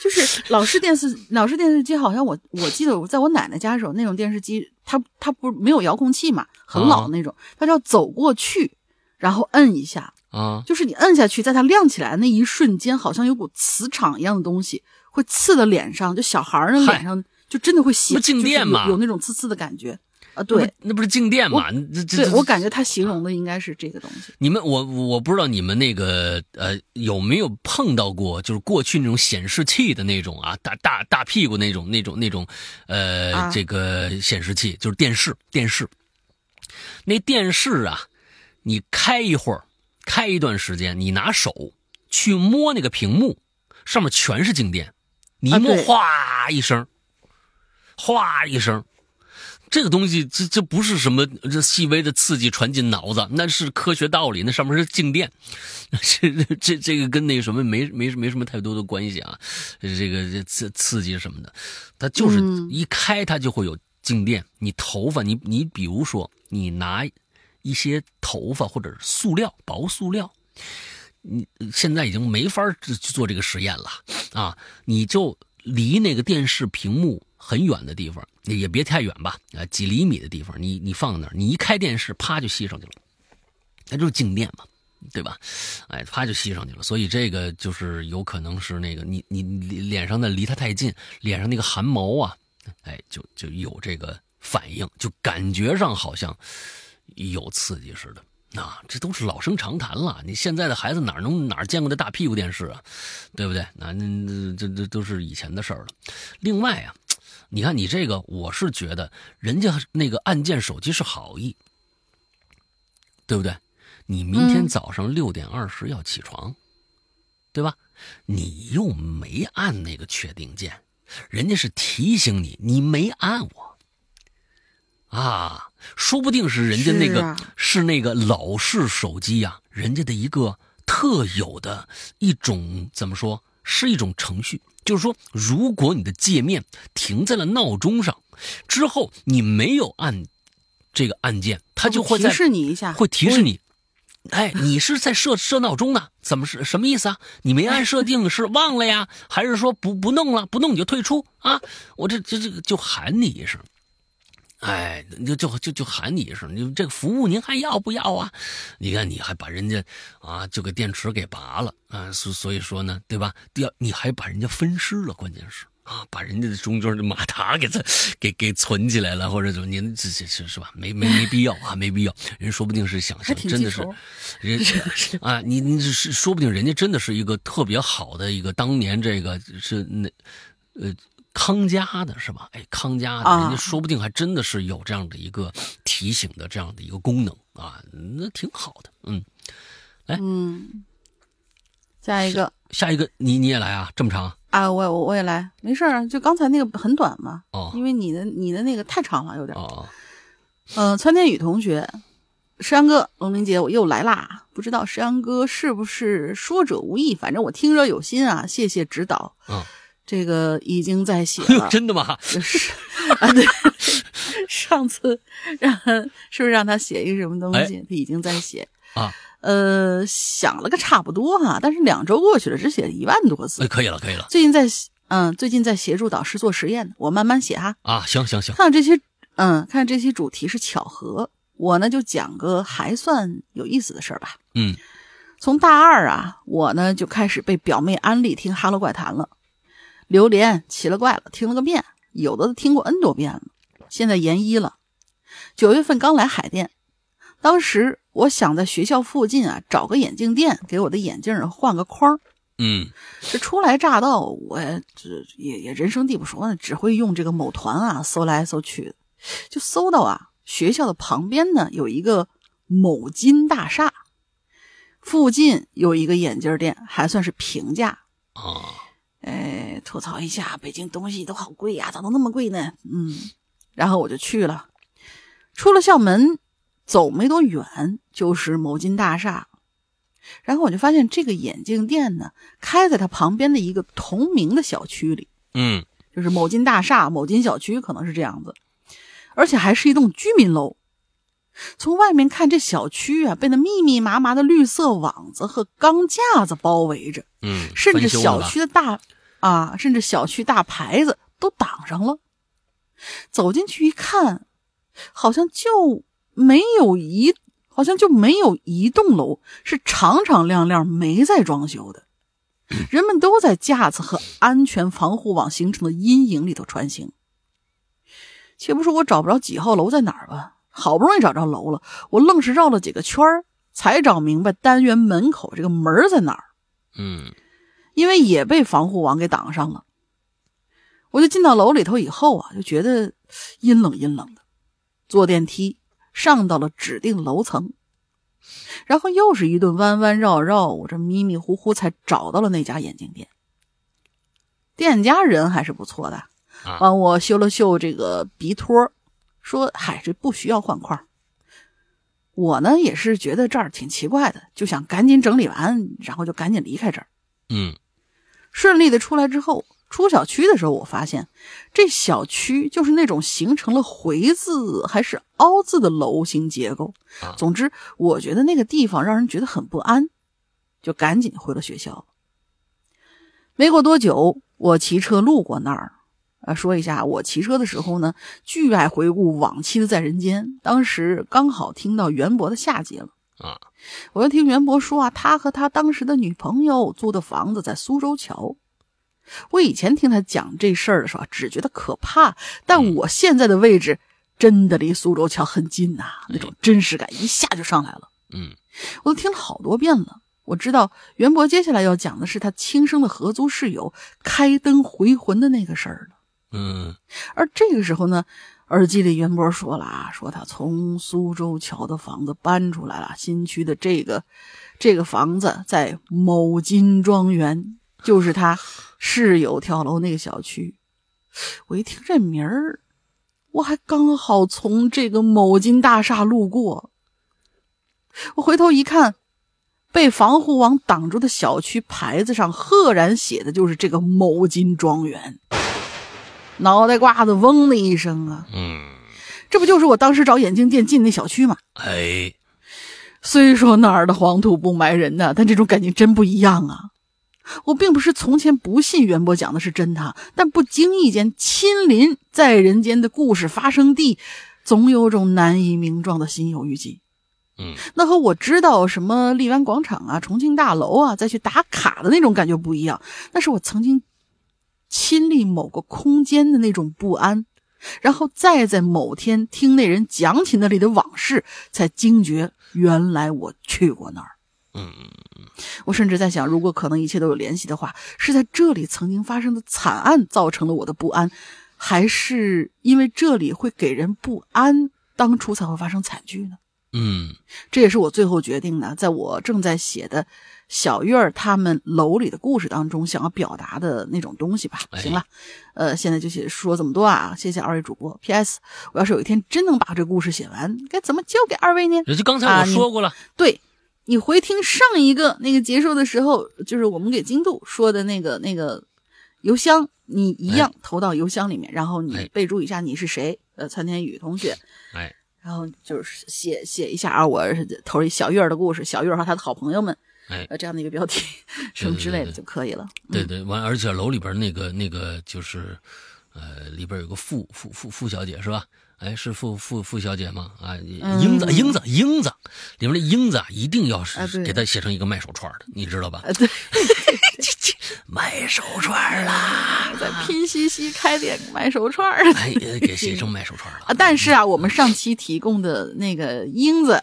Speaker 2: 就是老式电视老式电视机，好像我我记得我在我奶奶家的时候，那种电视机它它不没有遥控器嘛，很老那种，它就要走过去，然后摁一下，
Speaker 1: 啊，
Speaker 2: 就是你摁下去，在它亮起来的那一瞬间，好像有股磁场一样的东西会刺到脸上，就小孩儿
Speaker 1: 的
Speaker 2: 脸上就真的会吸，
Speaker 1: 不静电
Speaker 2: 就是有
Speaker 1: 嘛
Speaker 2: 有那种刺刺的感觉啊。对，
Speaker 1: 那不是静电嘛？这这
Speaker 2: 对我感觉他形容的应该是这个东西。
Speaker 1: 你们我我不知道你们那个呃有没有碰到过，就是过去那种显示器的那种啊，大大大屁股那种那种那种，呃，
Speaker 2: 啊
Speaker 1: 这个显示器就是电视电视。那电视啊，你开一会儿，开一段时间，你拿手去摸那个屏幕，上面全是静电，你一摸，哗一声，哗一声，这个东西，这这不是什么这细微的刺激传进脑子，那是科学道理，那上面是静电，这这这个跟那个什么没没没什么太多的关系啊，这个这刺刺激什么的，它就是
Speaker 2: 嗯
Speaker 1: 一开它就会有静电。你头发，你你比如说你拿一些头发或者是塑料薄塑料，你现在已经没法去做这个实验了啊！你就离那个电视屏幕很远的地方，也别太远吧，啊，几厘米的地方，你你放那儿，你一开电视，啪就吸上去了，那就是静电嘛，对吧？哎，啪就吸上去了，所以这个就是有可能是那个你你脸上的离它太近，脸上那个汗毛啊，哎，就就有这个反应，就感觉上好像有刺激似的。啊，这都是老生常谈了。你现在的孩子哪能哪见过这大屁股电视啊，对不对？那那这这都是以前的事儿了。另外啊，你看你这个，我是觉得人家那个按键手机是好意，对不对？你明天
Speaker 2: 嗯
Speaker 1: 早上六点二十要起床，对吧？你又没按那个确定键，人家是提醒你，你没按我。啊，说不定是人家那个
Speaker 2: 是
Speaker 1: 那个老式手机呀、人家的一个特有的一种怎么说，是一种程序，就是说，如果你的界面停在了闹钟上之后，你没有按这个按键，它就会
Speaker 2: 提示你一下，
Speaker 1: 会提示你。哎，你是在设设闹钟呢？怎么是什么意思啊？你没按设定是忘了呀？还是说不不弄了？不弄你就退出啊？我这这这个就喊你一声，哎，就就就就喊你一声，你这个服务您还要不要啊？你看你还把人家啊就给电池给拔了啊，所所以说呢，对吧？第二你还把人家分尸了，关键是。啊，把人家的中间的马达给存，给给存起来了，或者怎么？您这这是是吧？没没没必要啊，没必要。人说不定是想想，真的是，人啊，你你是说不定人家真的是一个特别好的一个当年这个是那呃康佳的是吧？哎，康佳的，人家说不定还真的是有这样的一个提醒的这样的一个功能啊，那挺好的。嗯，来，
Speaker 2: 嗯，下一个，
Speaker 1: 下一个，你你也来啊，这么长。
Speaker 2: 啊，我我我也来，没事儿，就刚才那个很短嘛，
Speaker 1: 哦，
Speaker 2: 因为你的你的那个太长了，有点，
Speaker 1: 哦，
Speaker 2: 嗯，川天宇同学，石阳哥，龙玲姐，我又来啦，不知道石阳哥是不是说者无意，反正我听者有心啊，谢谢指导，
Speaker 1: 嗯，
Speaker 2: 这个已经在写 了，
Speaker 1: 真的吗？
Speaker 2: 就是啊，对，上次让是不是让他写一个什么东西，他已经在写
Speaker 1: 啊。
Speaker 2: 呃，想了个差不多哈，但是两周过去了，只写了一万多字。
Speaker 1: 哎，可以了，可以了。
Speaker 2: 最近在嗯，最近在协助导师做实验，我慢慢写哈。
Speaker 1: 啊，行行行。
Speaker 2: 看这些，嗯，看这些主题是巧合，我呢就讲个还算有意思的事儿吧。
Speaker 1: 嗯，
Speaker 2: 从大二啊，我呢就开始被表妹安利听《哈喽怪谈》了，榴莲奇了怪了，听了个遍，有的都听过 N 多遍了。现在研一了，九月份刚来海淀。当时我想在学校附近啊找个眼镜店，给我的眼镜换个框
Speaker 1: 嗯，
Speaker 2: 这初来乍到，我这也也人生地不熟呢，只会用这个某团啊搜来搜去，就搜到啊学校的旁边呢有一个某金大厦，附近有一个眼镜店，还算是平价
Speaker 1: 啊。
Speaker 2: 哎，吐槽一下，北京东西都好贵呀，咋都那么贵呢？嗯，然后我就去了，出了校门。走没多远就是某金大厦，然后我就发现这个眼镜店呢开在它旁边的一个同名的小区里，
Speaker 1: 嗯，
Speaker 2: 就是某金大厦、某金小区可能是这样子，而且还是一栋居民楼。从外面看，这小区啊被那密密麻麻的绿色网子和钢架子包围着，
Speaker 1: 嗯，
Speaker 2: 甚至小区的大啊，甚至小区大牌子都挡上了。走进去一看，好像就。没有一，好像就没有一栋楼是敞敞亮亮没在装修的，人们都在架子和安全防护网形成的阴影里头穿行。且不说我找不着几号楼在哪儿吧，好不容易找着楼了，我愣是绕了几个圈儿才找明白单元门口这个门在哪儿。
Speaker 1: 嗯，
Speaker 2: 因为也被防护网给挡上了。我就进到楼里头以后啊，就觉得阴冷阴冷的，坐电梯。上到了指定楼层，然后又是一顿弯弯绕绕，我这迷迷糊糊才找到了那家眼镜店。店家人还是不错的，帮我修了修这个鼻托，说：“嗨，这不需要换块。”我呢也是觉得这儿挺奇怪的，就想赶紧整理完，然后就赶紧离开这儿。
Speaker 1: 嗯，
Speaker 2: 顺利的出来之后。出小区的时候，我发现这小区就是那种形成了回字还是凹字的楼形结构。总之，我觉得那个地方让人觉得很不安，就赶紧回了学校。没过多久，我骑车路过那儿。啊，说一下，我骑车的时候呢，巨爱回顾往期的在人间。当时刚好听到袁博的下集了
Speaker 1: 啊，
Speaker 2: 我又听袁博说啊，他和他当时的女朋友租的房子在苏州桥。我以前听他讲这事儿的时候，只觉得可怕，但我现在的位置真的离苏州桥很近呐，那种真实感一下就上来了。
Speaker 1: 嗯，
Speaker 2: 我都听了好多遍了。我知道袁博接下来要讲的是他亲生的合租室友开灯回魂的那个事儿了。
Speaker 1: 嗯，
Speaker 2: 而这个时候呢，耳机里袁博说了啊，说他从苏州桥的房子搬出来了，新区的这个这个房子在某金庄园。就是他室友跳楼那个小区，我一听这名儿，我还刚好从这个某金大厦路过，我回头一看，被防护网挡住的小区牌子上赫然写的就是这个某金庄园，脑袋瓜子嗡的一声啊！
Speaker 1: 嗯，
Speaker 2: 这不就是我当时找眼镜店进那小区吗？
Speaker 1: 哎，
Speaker 2: 虽说哪儿的黄土不埋人呐，但这种感情真不一样啊！我并不是从前不信袁博讲的是真的，但不经意间亲临在人间的故事发生地，总有种难以名状的心有余悸。
Speaker 1: 嗯，
Speaker 2: 那和我知道什么荔湾广场啊、重庆大楼啊，再去打卡的那种感觉不一样。那是我曾经亲历某个空间的那种不安，然后再在某天听那人讲起那里的往事，才惊觉原来我去过那儿。
Speaker 1: 嗯，
Speaker 2: 我甚至在想，如果可能一切都有联系的话，是在这里曾经发生的惨案造成了我的不安，还是因为这里会给人不安，当初才会发生惨剧呢？
Speaker 1: 嗯，
Speaker 2: 这也是我最后决定的，在我正在写的小月儿他们楼里的故事当中，想要表达的那种东西吧。
Speaker 1: 哎
Speaker 2: 行了，呃，现在就写说这么多啊，谢谢二位主播。P.S. 我要是有一天真能把这故事写完，该怎么交给二位呢？
Speaker 1: 也就刚才我说过了，
Speaker 2: 对你回听上一个那个结束的时候，就是我们给金度说的那个那个邮箱，你一样投到邮箱里面，然后你
Speaker 1: 哎
Speaker 2: 备注一下你是谁，呃，参天宇同学，
Speaker 1: 哎，
Speaker 2: 然后就是写写一下啊，我是投小月儿的故事，小月儿和他的好朋友们，
Speaker 1: 哎
Speaker 2: 呃，这样的一个标题 什么之类的就可以了。
Speaker 1: 对对，完，而且楼里边那个那个就是，呃，里边有个傅傅傅傅小姐是吧？哎，是傅傅傅小姐吗？啊，英子
Speaker 2: 嗯
Speaker 1: 英子英子，里面的英子啊，一定要给她写成一个卖手串的，你知道吧？
Speaker 2: 呃，对，
Speaker 1: 卖手串啦！
Speaker 2: 在拼夕夕开店卖手串儿
Speaker 1: 哎，给写成卖手串了
Speaker 2: 啊，但是啊，我们上期提供的那个英子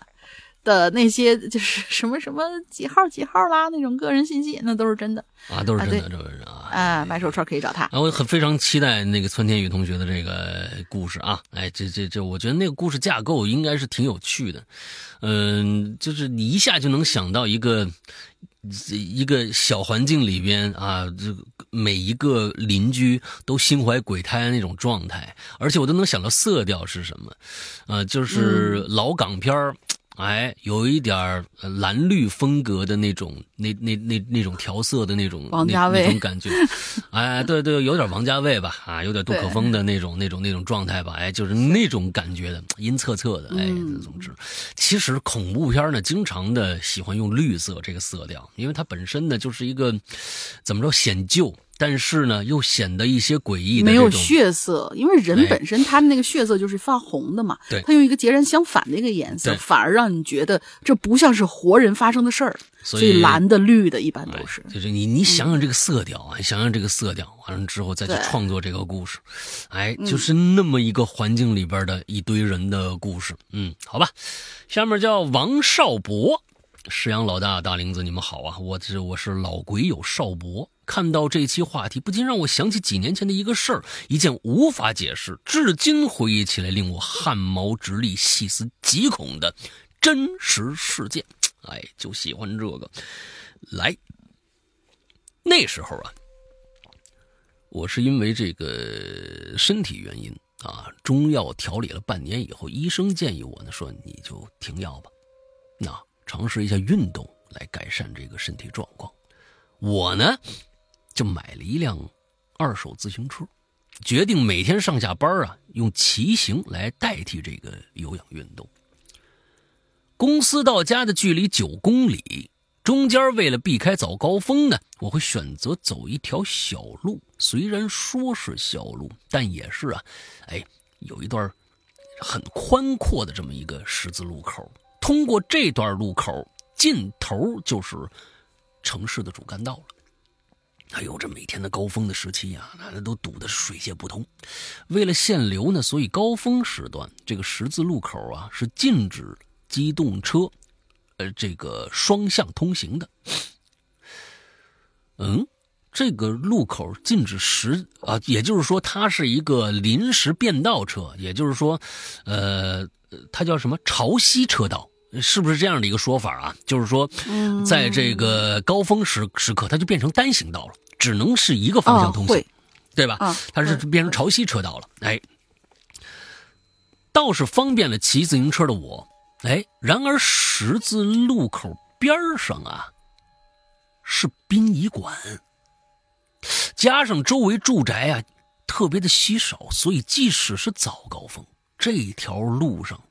Speaker 2: 的那些就是 什么什么几号几号啦那种个人信息，那都是真的
Speaker 1: 啊，都是
Speaker 2: 啊
Speaker 1: 真的，都是啊。
Speaker 2: 啊。买手串可以找他。
Speaker 1: 啊，我很非常期待那个村天宇同学的这个故事啊！哎，这这这，我觉得那个故事架构应该是挺有趣的，嗯，就是你一下就能想到一个一个小环境里边啊，这个每一个邻居都心怀鬼胎那种状态，而且我都能想到色调是什么，呃，就是老港片儿。哎，有一点蓝绿风格的那种，那那那那种调色的那种那
Speaker 2: 王家卫。
Speaker 1: 那种感觉，哎，对对，有点王家卫吧，啊，有点杜可风的那种那种那种状态吧，哎，就是那种感觉的，阴恻恻的，哎，
Speaker 2: 嗯。
Speaker 1: 总之，其实恐怖片呢，经常的喜欢用绿色这个色调，因为它本身呢就是一个怎么着显旧，但是呢又显得一些诡异的
Speaker 2: 没有血色，因为人
Speaker 1: 哎
Speaker 2: 本身他的那个血色就是发红的嘛，
Speaker 1: 对
Speaker 2: 他用一个截然相反的一个颜色，反而让你觉得这不像是活人发生的事儿，
Speaker 1: 所以
Speaker 2: 蓝的、绿的一般都是。
Speaker 1: 就是你你想想这个色调啊，想想这个色调，完了之后再去创作这个故事，哎，就是那么一个环境里边的一堆人的故事。嗯，好吧，下面叫王少博，石阳老大大林子，你们好啊，我这我是老鬼友少博。看到这期话题，不禁让我想起几年前的一个事儿，一件无法解释，至今回忆起来令我汗毛直立、细思极恐的真实事件。哎，就喜欢这个。来，那时候啊，我是因为这个身体原因啊，中药调理了半年以后，医生建议我呢说你就停药吧，那尝试一下运动来改善这个身体状况。我呢就买了一辆二手自行车，决定每天上下班啊用骑行来代替这个有氧运动。公司到家的距离九公里，中间为了避开早高峰呢，我会选择走一条小路。虽然说是小路，但也是啊，哎，有一段很宽阔的这么一个十字路口。通过这段路口，尽头就是城市的主干道了。哎呦，这每天的高峰的时期啊，那都堵得水泄不通。为了限流呢，所以高峰时段这个十字路口啊是禁止机动车，呃，这个双向通行的。嗯，这个路口禁止时啊，也就是说它是一个临时变道车，也就是说，呃，它叫什么潮汐车道。是不是这样的一个说法啊？就是说，在这个高峰时时刻，它就变成单行道了，只能是一个方向通行，对吧？
Speaker 2: 啊
Speaker 1: 它是变成潮汐车道了。哎，倒是方便了骑自行车的我。哎，然而十字路口边上啊是殡仪馆，加上周围住宅啊特别的稀少，所以即使是早高峰，这条路上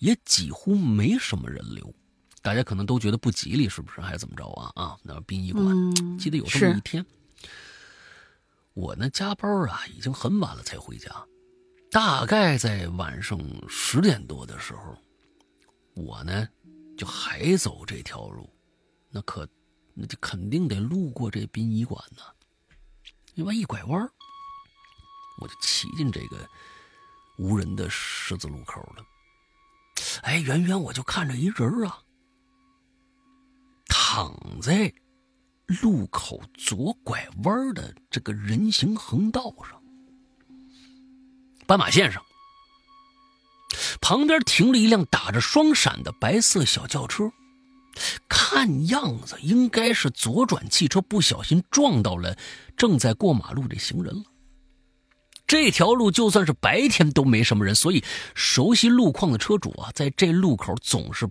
Speaker 1: 也几乎没什么人流。大家可能都觉得不吉利，是不是？还是怎么着啊？啊，那殡仪馆，记得有这么一天，我呢加班啊，已经很晚了才回家，大概在晚上十点多的时候，我呢就还走这条路，那可那就肯定得路过这殡仪馆呢。另外一拐弯，我就骑进这个无人的十字路口了。哎，远远我就看着一人啊。躺在路口左拐弯的这个人行横道上，斑马线上，旁边停了一辆打着双闪的白色小轿车，看样子应该是左转汽车不小心撞到了正在过马路的行人了。这条路就算是白天都没什么人，所以熟悉路况的车主啊，在这路口总是。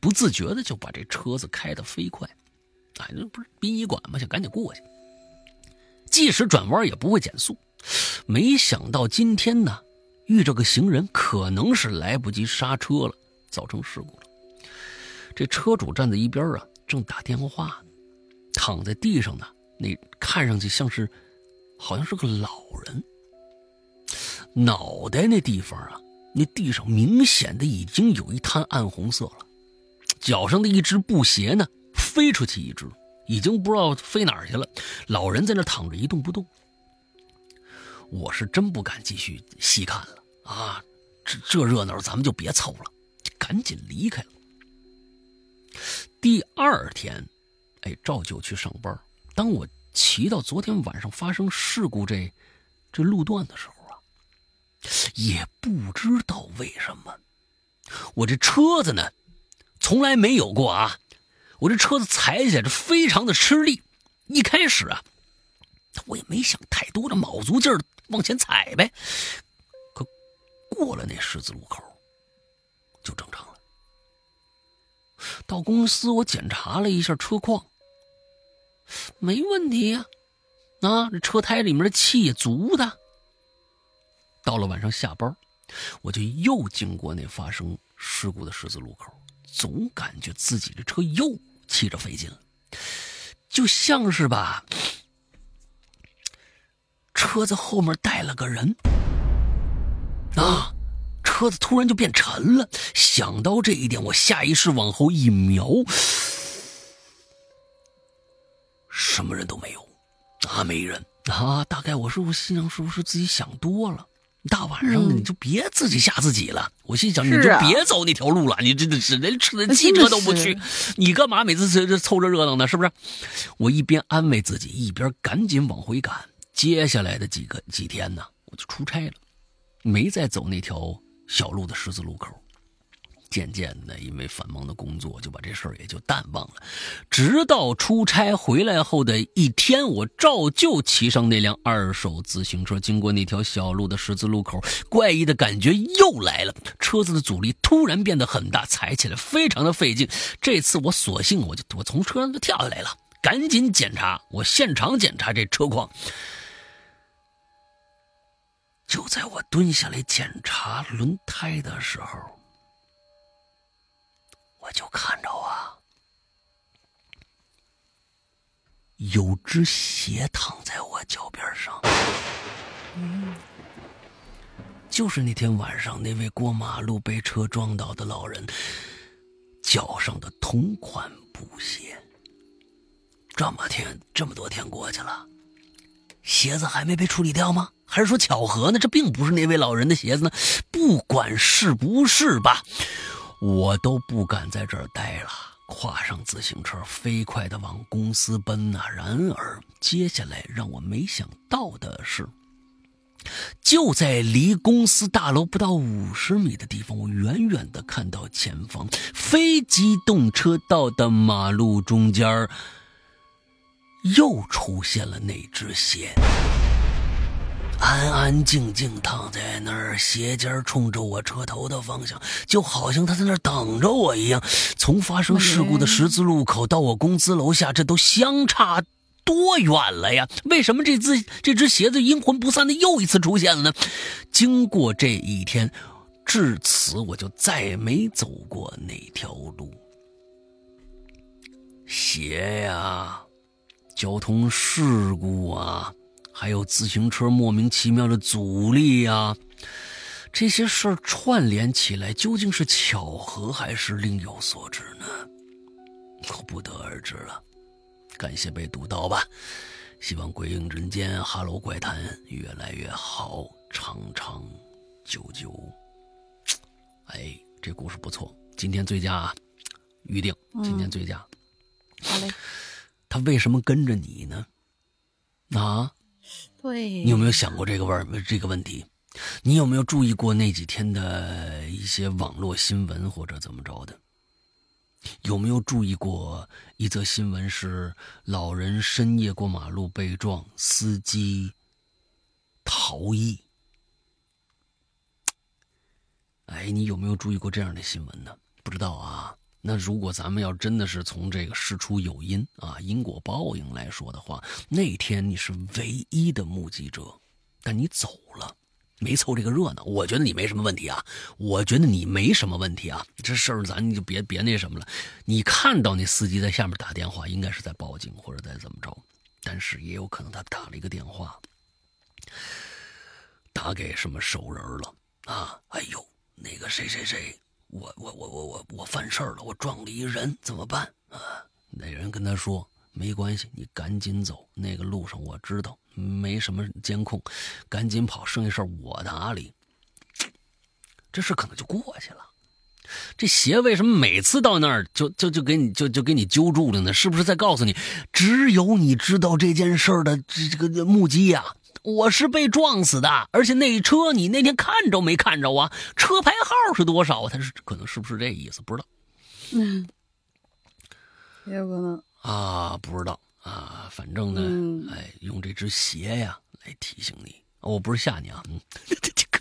Speaker 1: 不自觉的就把这车子开得飞快，哎，那不是殡仪馆吗？想赶紧过去，即使转弯也不会减速。没想到今天呢，遇着个行人，可能是来不及刹车了，造成事故了。这车主站在一边啊，正打电话呢，躺在地上呢，那看上去像是，好像是个老人，脑袋那地方啊，那地上明显的已经有一滩暗红色了。脚上的一只布鞋呢，飞出去一只，已经不知道飞哪儿去了。老人在那躺着一动不动。我是真不敢继续细看了啊！这这热闹咱们就别凑了，赶紧离开了。第二天，哎，照旧去上班。当我骑到昨天晚上发生事故这这路段的时候，也不知道为什么，我这车子呢。从来没有过啊！我这车子踩起来是非常的吃力。一开始啊，我也没想太多的，卯足劲儿往前踩呗。可过了那十字路口，就正常了。到公司我检查了一下车况，没问题呀。啊，这车胎里面的气也足的。到了晚上下班，我就又经过那发生事故的十字路口。总感觉自己的车又骑着费劲了，就像是吧，车子后面带了个人啊，车子突然就变沉了。想到这一点，我下意识往后一瞄，什么人都没有，啊，没人啊。大概我是不是心想，是不是自己想多了？大晚上的你就别自己吓自己了。我心想，你就别走那条路了。你真的是连车汽车都不去，你干嘛每次这这凑这热闹呢？是不是？我一边安慰自己，一边赶紧往回赶。接下来的几个几天呢，我就出差了，没再走那条小路的十字路口。渐渐的，因为繁忙的工作，就把这事儿也就淡忘了。直到出差回来后的一天，我照旧骑上那辆二手自行车，经过那条小路的十字路口，怪异的感觉又来了。车子的阻力突然变得很大，踩起来非常的费劲。这次我索性我就我从车上就跳下来了，赶紧检查，我现场检查这车况。就在我蹲下来检查轮胎的时候。我就看着啊，有只鞋躺在我脚边上，嗯，就是那天晚上那位过马路被车撞倒的老人脚上的同款布鞋。这么天这么多天过去了，鞋子还没被处理掉吗？还是说巧合呢？这并不是那位老人的鞋子呢？不管是不是吧。我都不敢在这儿待了，跨上自行车，飞快的往公司奔呐。然而，接下来让我没想到的是，就在离公司大楼不到五十米的地方，我远远的看到前方非机动车道的马路中间又出现了那只鞋。安安静静躺在那儿，斜尖冲着我车头的方向，就好像他在那儿等着我一样。从发生事故的十字路口到我公司楼下，这都相差多远了呀？为什么这只这只鞋子阴魂不散的又一次出现了呢？经过这一天，至此我就再没走过那条路。鞋呀，交通事故啊。还有自行车莫名其妙的阻力呀，这些事儿串联起来，究竟是巧合还是另有所指呢？我不得而知了。感谢被读到吧，希望鬼影人间、哈喽怪谈越来越好，长长久久。哎，这故事不错，今天最佳啊，预定，今天最佳。
Speaker 2: 好嘞。
Speaker 1: 他为什么跟着你呢？啊？
Speaker 2: 对，
Speaker 1: 你有没有想过这个问这个问题？你有没有注意过那几天的一些网络新闻或者怎么着的？有没有注意过一则新闻是老人深夜过马路被撞，司机逃逸？哎，你有没有注意过这样的新闻呢？不知道啊。那如果咱们要真的是从这个事出有因啊，因果报应来说的话，那天你是唯一的目击者，但你走了，没凑这个热闹。我觉得你没什么问题啊，我觉得你没什么问题啊。这事儿咱就别别那什么了。你看到那司机在下面打电话，应该是在报警或者在怎么着，但是也有可能他打了一个电话，打给什么熟人了啊？哎呦，那个谁谁谁。我我我我我我犯事儿了，我撞了一人，怎么办啊？那人跟他说：“没关系，你赶紧走，那个路上我知道没什么监控，赶紧跑，剩下事儿我打理。”这事可能就过去了。这鞋为什么每次到那儿就就就给你就就给你揪住了呢？是不是在告诉你，只有你知道这件事的这这个目击呀？我是被撞死的，而且那车你那天看着没看着啊？车牌号是多少？他是可能是不是这意思？不知道。
Speaker 2: 嗯，也有可能
Speaker 1: 啊，不知道啊，反正呢，哎，用这只鞋呀来提醒你，我不是吓你啊，嗯。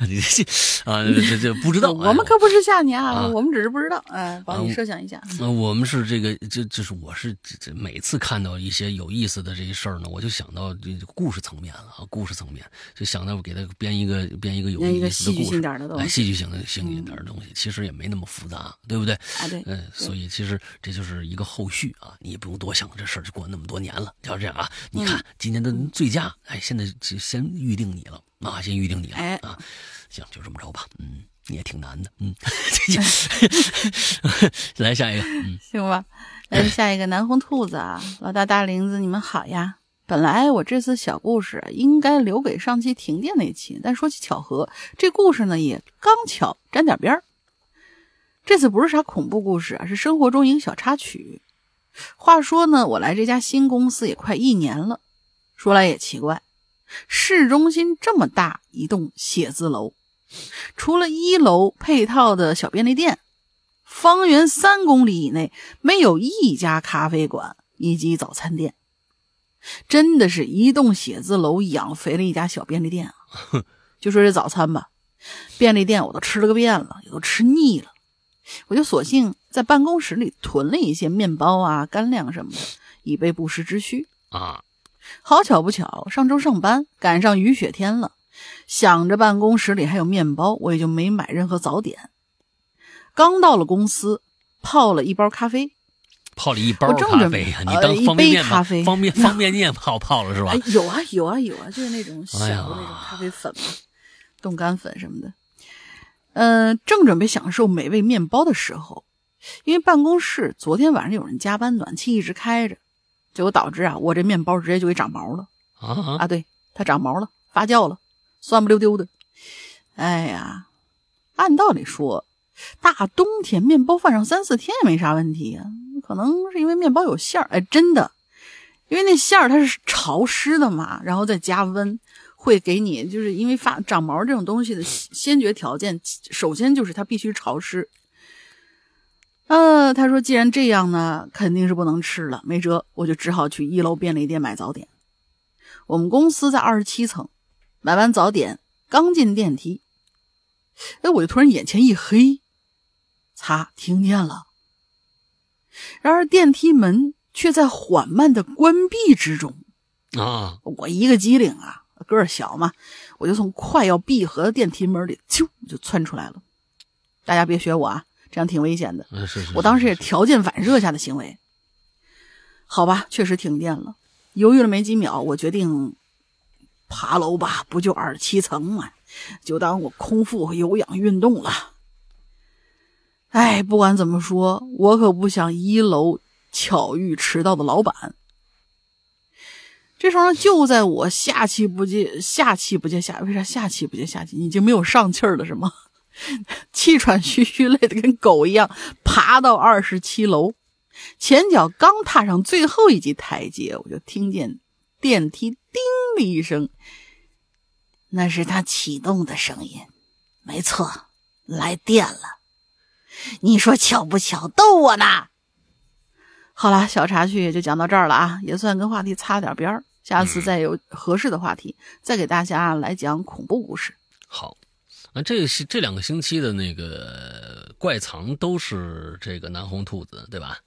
Speaker 1: 你这啊，这这不知道，
Speaker 2: 我们可不是吓你啊，我们只是不知道，哎，帮你设想一下。
Speaker 1: 那我们是这个，这这是我是这这每次看到一些有意思的这些事儿呢，我就想到这故事层面了啊，故事层面就想到给他编一个编一个有意思的故事，哎，戏剧性的、戏剧性点的东西，其实也没那么复杂，对不对？
Speaker 2: 啊，对，
Speaker 1: 嗯，所以其实这就是一个后续啊，你也不用多想，这事儿就过那么多年了，就这样啊。你看今年的最佳，哎，现在就先预定你了。啊，先预定你了啊！行，就这么着吧。嗯，你也挺难的。嗯，来下一个。嗯，
Speaker 2: 行吧。来下一个南红兔子啊，老大大林子，你们好呀。本来我这次小故事应该留给上期停电那期，但说起巧合，这故事呢也刚巧沾点边儿。这次不是啥恐怖故事啊，是生活中一个小插曲。话说呢，我来这家新公司也快一年了，说来也奇怪。市中心这么大一栋写字楼，除了一楼配套的小便利店，方圆三公里以内没有一家咖啡馆以及早餐店，真的是一栋写字楼养肥了一家小便利店啊！就说这早餐吧，便利店我都吃了个遍了，也都吃腻了，我就索性在办公室里囤了一些面包啊、干粮什么的，以备不时之需
Speaker 1: 啊。
Speaker 2: 好巧不巧，上周上班赶上雨雪天了，想着办公室里还有面包，我也就没买任何早点。刚到了公司，泡了一包咖啡，
Speaker 1: 泡了一包咖啡呀？你当方便面
Speaker 2: 咖啡，
Speaker 1: 方便 方便面泡泡了是吧？
Speaker 2: 有啊有啊有啊，就是那种小的那种咖啡粉嘛，冻干粉什么的。嗯，正准备享受美味面包的时候，因为办公室昨天晚上有人加班，暖气一直开着。结果导致啊，我这面包直接就给长毛了
Speaker 1: 啊
Speaker 2: 啊！对，它长毛了，发酵了，酸不溜丢的。哎呀，按道理说，大冬天面包放上三四天也没啥问题呀。可能是因为面包有馅儿，哎，真的，因为那馅儿它是潮湿的嘛，然后再加温，会给你就是因为发长毛这种东西的先决条件，首先就是它必须潮湿。呃，他说：“既然这样呢，肯定是不能吃了，没辙，我就只好去一楼便利店买早点。我们公司在二十七层，买完早点，刚进电梯，哎，我就突然眼前一黑，擦，听见了。然而电梯门却在缓慢的关闭之中。
Speaker 1: 啊，
Speaker 2: 我一个机灵啊，个儿小嘛，我就从快要闭合的电梯门里啾就窜出来了。大家别学我啊，这样挺危险的。
Speaker 1: 嗯，是是，
Speaker 2: 我当时也条件反射下的行为。好吧，确实停电了。犹豫了没几秒，我决定爬楼吧，不就二十七层嘛，就当我空腹有氧运动了。哎，不管怎么说，我可不想一楼巧遇迟到的老板。这时候呢，就在我下气不接下气不接下，为啥下气不接下气？已经没有上气儿了是吗？气喘吁吁、累得跟狗一样，爬到二十七楼，前脚刚踏上最后一级台阶，我就听见电梯“叮”的一声，那是它启动的声音。没错，来电了。你说巧不巧？逗我呢。好了，小插曲也就讲到这儿了啊，也算跟话题擦点边儿。下次再有合适的话题，再给大家来讲恐怖故事。
Speaker 1: 好。那这是这两个星期的那个怪藏都是这个南红兔子，对吧？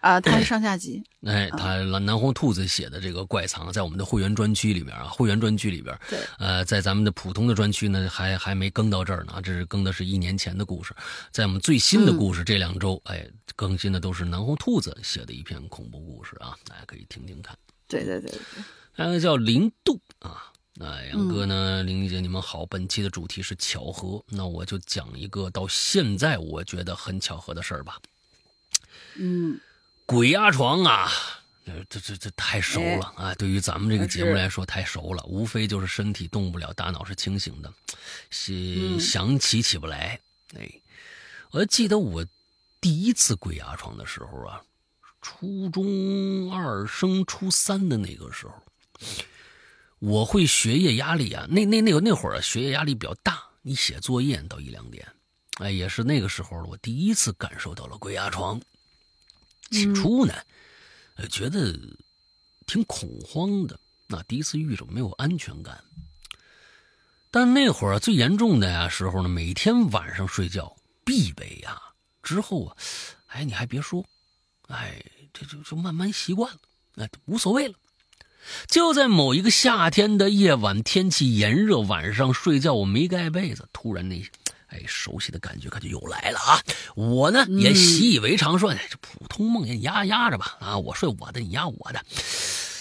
Speaker 2: 啊，它是 上下集。
Speaker 1: 哎，他南红兔子写的这个怪藏，在我们的会员专区里边啊，会员专区里边，
Speaker 2: 对，
Speaker 1: 呃，在咱们的普通的专区呢，还还没更到这儿呢，这是更的是一年前的故事。在我们最新的故事这两周，哎，更新的都是南红兔子写的一篇恐怖故事啊，大家可以听听看。
Speaker 2: 对对对对，
Speaker 1: 还有个叫零度啊，那杨哥呢，玲玲姐你们好，本期的主题是巧合，那我就讲一个到现在我觉得很巧合的事儿吧。
Speaker 2: 嗯，
Speaker 1: 鬼压床啊，这这这这太熟了啊！对于咱们这个节目来说太熟了，无非就是身体动不了，大脑是清醒的，想想起起不来。哎，我记得我第一次鬼压床的时候啊，初中二升初三的那个时候，我会学业压力啊，那那那个那会儿啊，学业压力比较大，你写作业到一两点，哎，也是那个时候我第一次感受到了鬼压床。起初呢，呃，觉得挺恐慌的。那第一次遇着没有安全感，但那会儿最严重的呀时候呢，每天晚上睡觉必备呀。之后啊，哎，你还别说，哎，这就就慢慢习惯了，哎，无所谓了。就在某一个夏天的夜晚，天气炎热，晚上睡觉我没盖被子，突然那。哎，熟悉的感觉可就又来了啊！我呢也习以为常，说：“哎，这普通梦魇，你压压着吧。啊，我睡我的，你压我的。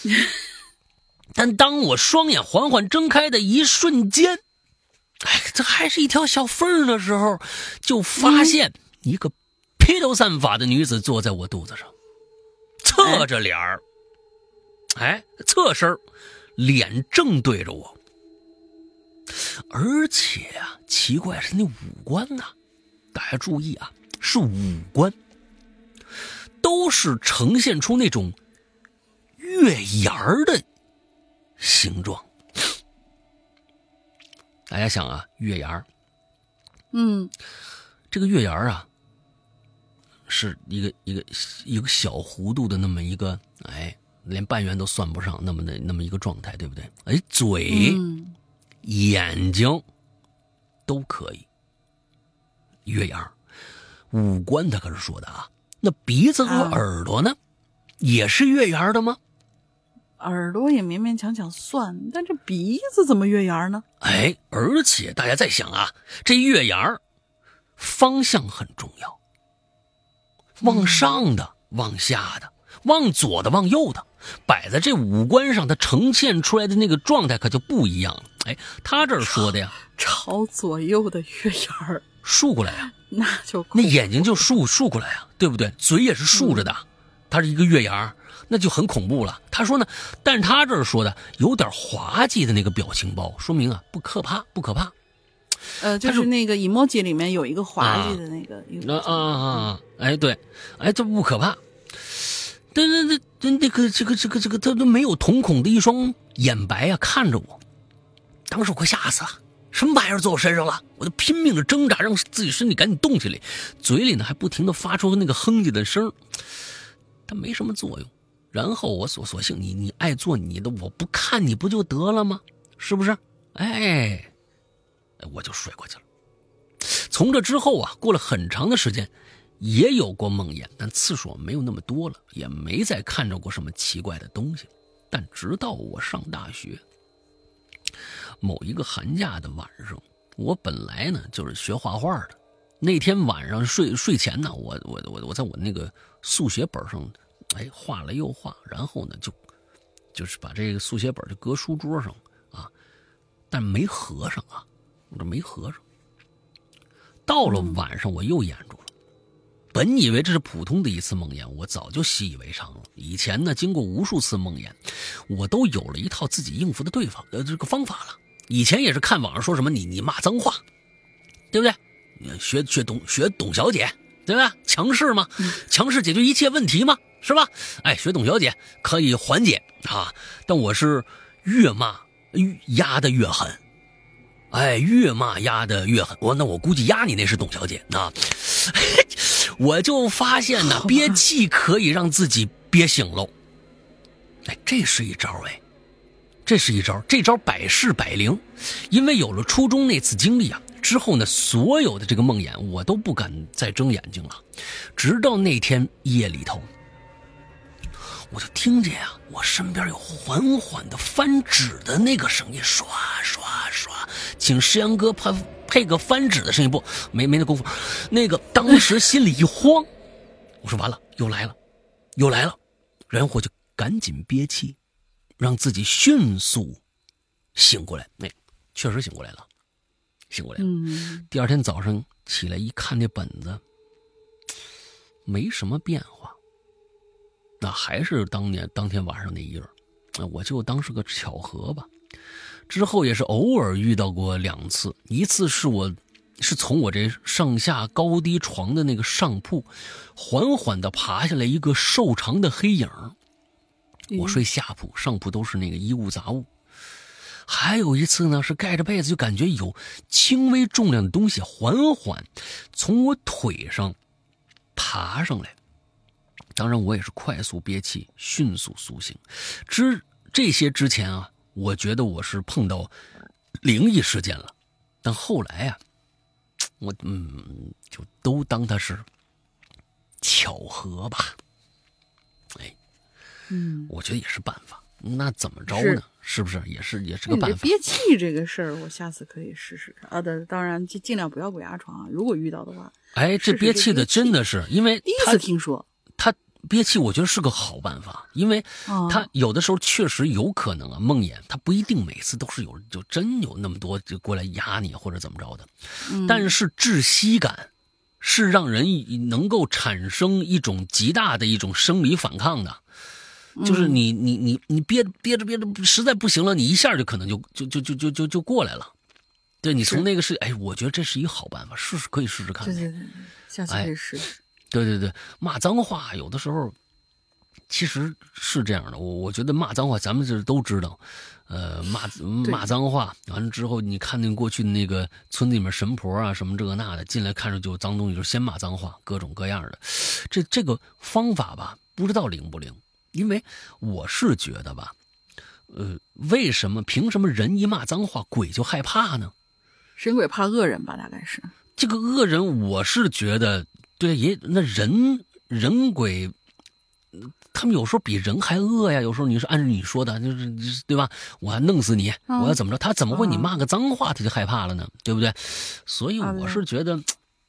Speaker 1: 但当我双眼缓缓睁开的一瞬间，哎，这还是一条小缝的时候，就发现一个披头散发的女子坐在我肚子上，侧着脸儿，哎，侧身脸正对着我。而且啊，奇怪是那五官呐，大家注意啊，是五官，都是呈现出那种月牙儿的形状。大家想啊，月牙儿，
Speaker 2: 嗯，
Speaker 1: 这个月牙儿啊，是一个一个一个小弧度的那么一个，哎，连半圆都算不上那么的那么一个状态，对不对？哎，嘴。
Speaker 2: 嗯
Speaker 1: 眼睛都可以，月牙五官他可是说的啊。那鼻子和耳朵呢，也是月牙的吗？
Speaker 2: 耳朵也勉勉强强算，但这鼻子怎么月牙呢？
Speaker 1: 哎，而且大家在想啊，这月牙方向很重要，往上的，往下的，往左的，往右的。摆在这五官上，它呈现出来的那个状态可就不一样了。哎，他这儿说的呀，
Speaker 2: 朝左右的月牙儿
Speaker 1: 竖过来呀，
Speaker 2: 那就
Speaker 1: 那眼睛就竖竖过来呀，对不对？嘴也是竖着的，它是一个月牙，那就很恐怖了。他说呢，但是他这儿说的有点滑稽的那个表情包，说明啊不可怕，不可怕。
Speaker 2: 呃，就是那个 emoji 里面有一个滑稽的那个，
Speaker 1: 啊啊啊！哎，对，哎，这不可怕。这这这这那个这个这个这个他都没有瞳孔的一双眼白啊，看着我，当时我快吓死了，什么玩意儿坐我身上了？我就拼命的挣扎，让自己身体赶紧动起来，嘴里呢还不停的发出那个哼唧的声但没什么作用。然后我索索性你你爱做你的，我不看你不就得了吗？是不是？哎，我就睡过去了。从这之后啊，过了很长的时间，也有过梦魇，但次数没有那么多了，也没再看着过什么奇怪的东西。但直到我上大学，某一个寒假的晚上，我本来呢就是学画画的。那天晚上睡睡前呢，我我我我在我那个速写本上，哎，画了又画，然后呢就就是把这个速写本就搁书桌上啊，但没合上啊，我这没合上。到了晚上，我又掩住了。本以为这是普通的一次梦魇，我早就习以为常了。以前呢，经过无数次梦魇，我都有了一套自己应付的对方呃这个方法了。以前也是看网上说什么你你骂脏话，对不对？学学董学董小姐，对吧？强势嘛？强势解决一切问题嘛？是吧？哎，学董小姐可以缓解啊。但我是越骂压的越狠，哎，越骂压的越狠。我那我估计压你那是董小姐啊。我就发现呢，憋气可以让自己憋醒喽。哎，这是一招哎，这是一招，这招百试百灵。因为有了初中那次经历啊。之后呢，所有的这个梦魇我都不敢再睁眼睛了，直到那天夜里头，我就听见啊，我身边有缓缓的翻纸的那个声音，刷刷刷，请石阳哥配配个翻纸的声音不？没没那功夫，那个当时心里一慌，我说完了，又来了，又来了，然后我就赶紧憋气，让自己迅速醒过来，那确实醒过来了。醒过来了。第二天早上起来一看，那本子没什么变化，那还是当年当天晚上那页我就当是个巧合吧。之后也是偶尔遇到过两次，一次是我是从我这上下高低床的那个上铺缓缓的爬下来一个瘦长的黑影我睡下铺，上铺都是那个衣物杂物。还有一次呢，是盖着被子就感觉有轻微重量的东西缓缓从我腿上爬上来，当然我也是快速憋气，迅速苏醒。之这些之前啊，我觉得我是碰到灵异事件了，但后来啊，我嗯就都当它是巧合吧。哎，
Speaker 2: 嗯，
Speaker 1: 我觉得也是办法。那怎么着呢？是不是也是也是个办法？
Speaker 2: 憋气这个事儿，我下次可以试试啊。的当然尽尽量不要鬼压床啊。如果遇到的话，
Speaker 1: 哎，这憋气的真的是因为
Speaker 2: 第一次听说
Speaker 1: 他憋气，我觉得是个好办法，因为他有的时候确实有可能啊梦魇，他不一定每次都是有就真有那么多就过来压你或者怎么着的，但是窒息感是让人能够产生一种极大的一种生理反抗的。就是你你你你憋憋着憋着实在不行了，你一下就可能就就就就就就就过来了。对你从那个是哎，我觉得这是一个好办法，试试可以试试看。
Speaker 2: 对对对，下次可以试试。
Speaker 1: 对对对，骂脏话有的时候其实是这样的。我我觉得骂脏话，咱们这都知道。呃，骂 骂脏话完了之后，你看见过去的那个村子里面神婆啊，什么这个那的进来，看着就脏东西，就先骂脏话，各种各样的。这这个方法吧，不知道灵不灵。因为我是觉得吧，呃，为什么凭什么人一骂脏话，鬼就害怕呢？
Speaker 2: 神鬼怕恶人吧，大概是
Speaker 1: 这个恶人。我是觉得，对，也那人人鬼，他们有时候比人还恶呀。有时候你是按照你说的，就是对吧？我要弄死你，我要怎么着？他怎么会你骂个脏话他就害怕了呢？对不对？所以我是觉得，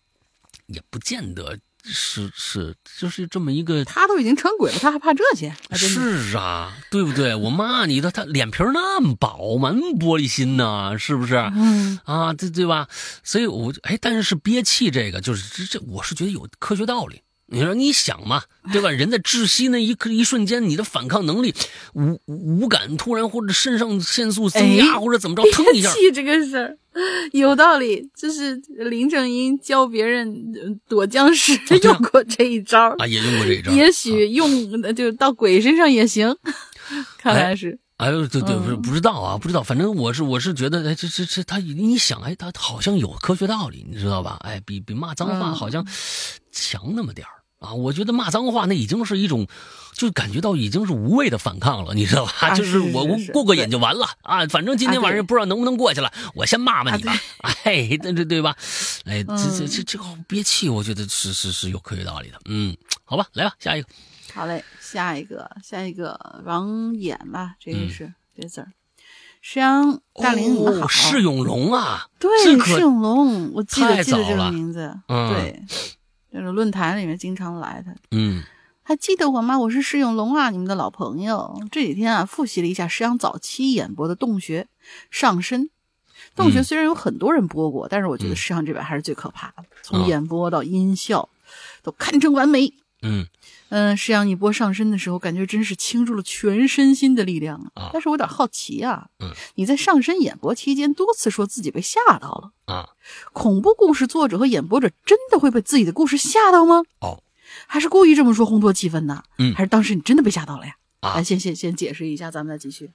Speaker 1: 也不见得。是是，就是这么一个。
Speaker 2: 他都已经成鬼了，他还怕这些？
Speaker 1: 是啊，对不对？我骂你的，他脸皮那么薄嘛，那么玻璃心呢，是不是？
Speaker 2: 嗯
Speaker 1: 啊，对对吧？所以，我哎，但是是憋气这个，就是这这，我是觉得有科学道理。你说你想嘛，对吧？人在窒息那一刻一瞬间，你的反抗能力无无感突然或者肾上腺素增加或者怎么着，腾一下。
Speaker 2: 气这个事儿有道理，就是林正英教别人躲僵尸用过这一招
Speaker 1: 啊，也用过这一招。
Speaker 2: 也许用就到鬼身上也行，看来是。
Speaker 1: 哎呦，对对，不是不知道啊，不知道。反正我是我是觉得，哎，这这这，他你想，哎，他好像有科学道理，你知道吧？哎，比比骂脏话好像强那么点儿。啊，我觉得骂脏话那已经是一种，就感觉到已经是无谓的反抗了，你知道吧？
Speaker 2: 啊
Speaker 1: 就是我我
Speaker 2: 是是是
Speaker 1: 过过瘾就完了啊，反正今天晚上
Speaker 2: 也
Speaker 1: 不知道能不能过去了，我先骂骂你吧，哎，对对对吧？哎，这这
Speaker 2: 嗯
Speaker 1: 这这个憋气，我觉得是是是有科学道理的。嗯，好吧，来吧，下一个。
Speaker 2: 好嘞，下一个，下一个王衍吧，这个
Speaker 1: 嗯
Speaker 2: 是、这字儿。石阳大林，你们好。
Speaker 1: 哦，释永龙啊，
Speaker 2: 对，释永龙，我记
Speaker 1: 太
Speaker 2: 得记得这个名字。
Speaker 1: 嗯
Speaker 2: 对，这个论坛里面经常来的。
Speaker 1: 嗯
Speaker 2: 还记得我吗？我是释永龙啊，你们的老朋友。这几天啊，复习了一下石阳早期演播的《洞穴》《上身》。《洞穴》
Speaker 1: 嗯
Speaker 2: 虽然有很多人播过，但是我觉得
Speaker 1: 嗯
Speaker 2: 石阳这版还是最可怕的，
Speaker 1: 啊
Speaker 2: 从演播到音效都堪称完美。
Speaker 1: 嗯
Speaker 2: 嗯，石阳，你播上身的时候，感觉真是倾注了全身心的力量
Speaker 1: 啊
Speaker 2: 但是我有点好奇啊，
Speaker 1: 嗯
Speaker 2: 你在上身演播期间多次说自己被吓到了，
Speaker 1: 啊
Speaker 2: 恐怖故事作者和演播者真的会被自己的故事吓到吗？
Speaker 1: 哦
Speaker 2: 还是故意这么说烘托气氛呢？
Speaker 1: 嗯
Speaker 2: 还是当时你真的被吓到了呀？
Speaker 1: 啊
Speaker 2: 来，先先先解释一下，咱们再继续。